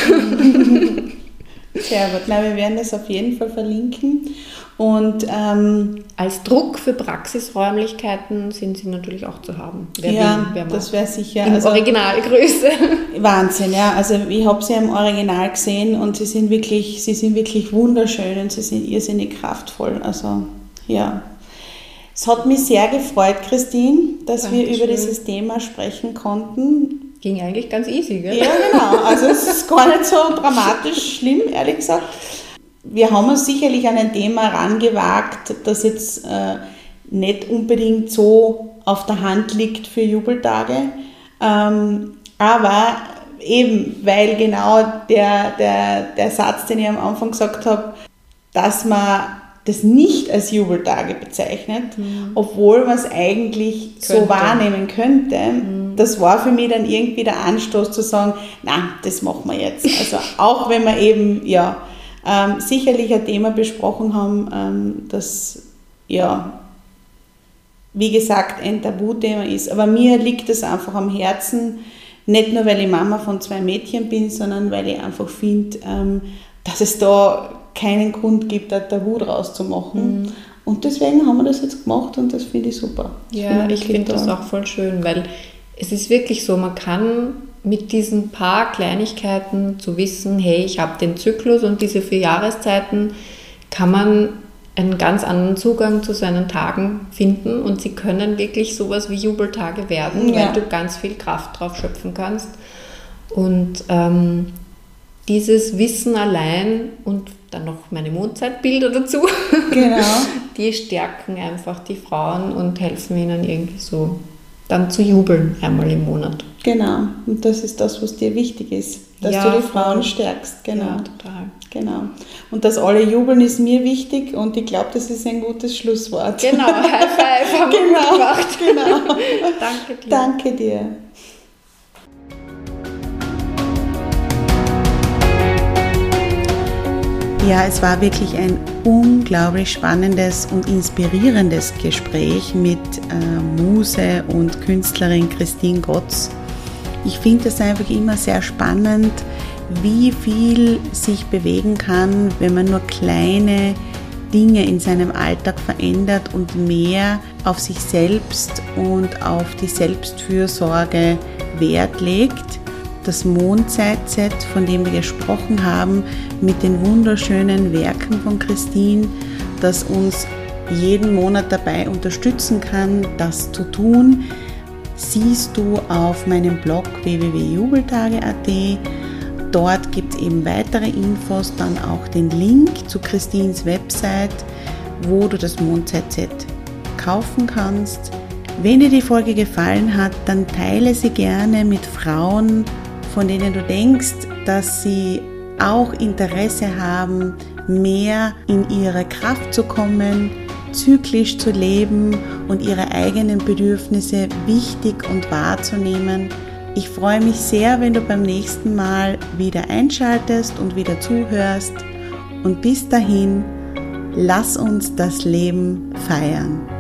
[SPEAKER 1] Sehr gut. Na, wir werden das auf jeden Fall verlinken. Und ähm,
[SPEAKER 2] als Druck für Praxisräumlichkeiten sind sie natürlich auch zu haben.
[SPEAKER 1] Wer ja, will, das wäre sicher.
[SPEAKER 2] In also, Originalgröße. *laughs*
[SPEAKER 1] Wahnsinn, ja. Also ich habe sie im Original gesehen und sie sind wirklich, sie sind wirklich wunderschön und sie sind irrsinnig kraftvoll. Also ja. Es hat mich sehr gefreut, Christine, dass Dankeschön. wir über dieses Thema sprechen konnten
[SPEAKER 2] ging eigentlich ganz easy, gell?
[SPEAKER 1] Ja, genau. Also es ist gar nicht so dramatisch schlimm, ehrlich gesagt. Wir haben uns sicherlich an ein Thema rangewagt, das jetzt äh, nicht unbedingt so auf der Hand liegt für Jubeltage. Ähm, aber eben, weil genau der, der, der Satz, den ich am Anfang gesagt habe, dass man das nicht als Jubeltage bezeichnet, mhm. obwohl man es eigentlich könnte. so wahrnehmen könnte. Mhm. Das war für mich dann irgendwie der Anstoß zu sagen, na, das machen wir jetzt. Also *laughs* auch wenn wir eben ja ähm, sicherlich ein Thema besprochen haben, ähm, das ja wie gesagt ein Tabuthema ist. Aber mir liegt es einfach am Herzen, nicht nur weil ich Mama von zwei Mädchen bin, sondern weil ich einfach finde, ähm, dass es da keinen Grund gibt, da Tabu draus zu machen. Mhm. Und deswegen haben wir das jetzt gemacht und das finde ich super.
[SPEAKER 2] Ja, ich finde das auch voll schön, weil es ist wirklich so, man kann mit diesen paar Kleinigkeiten zu wissen, hey, ich habe den Zyklus und diese vier Jahreszeiten, kann man einen ganz anderen Zugang zu seinen Tagen finden und sie können wirklich sowas wie Jubeltage werden, ja. weil du ganz viel Kraft drauf schöpfen kannst. Und ähm, dieses Wissen allein und dann noch meine Mondzeitbilder dazu, genau. *laughs* die stärken einfach die Frauen und helfen ihnen irgendwie so dann zu jubeln einmal im Monat.
[SPEAKER 1] Genau, und das ist das, was dir wichtig ist, dass ja, du die Frauen voll. stärkst. Genau. Ja,
[SPEAKER 2] total.
[SPEAKER 1] Genau. Und dass alle jubeln ist mir wichtig und ich glaube, das ist ein gutes Schlusswort.
[SPEAKER 2] Genau, High Five haben *laughs* genau, wir gemacht.
[SPEAKER 1] Genau. *laughs* Danke dir. Danke dir. Ja, es war wirklich ein unglaublich spannendes und inspirierendes Gespräch mit äh, Muse und Künstlerin Christine Gotz. Ich finde es einfach immer sehr spannend, wie viel sich bewegen kann, wenn man nur kleine Dinge in seinem Alltag verändert und mehr auf sich selbst und auf die Selbstfürsorge Wert legt das Mondzeitset, von dem wir gesprochen haben, mit den wunderschönen Werken von Christine, das uns jeden Monat dabei unterstützen kann, das zu tun, siehst du auf meinem Blog www.jubeltage.at. Dort gibt es eben weitere Infos, dann auch den Link zu Christines Website, wo du das Mondzeitset kaufen kannst. Wenn dir die Folge gefallen hat, dann teile sie gerne mit Frauen von denen du denkst, dass sie auch Interesse haben, mehr in ihre Kraft zu kommen, zyklisch zu leben und ihre eigenen Bedürfnisse wichtig und wahrzunehmen. Ich freue mich sehr, wenn du beim nächsten Mal wieder einschaltest und wieder zuhörst. Und bis dahin, lass uns das Leben feiern.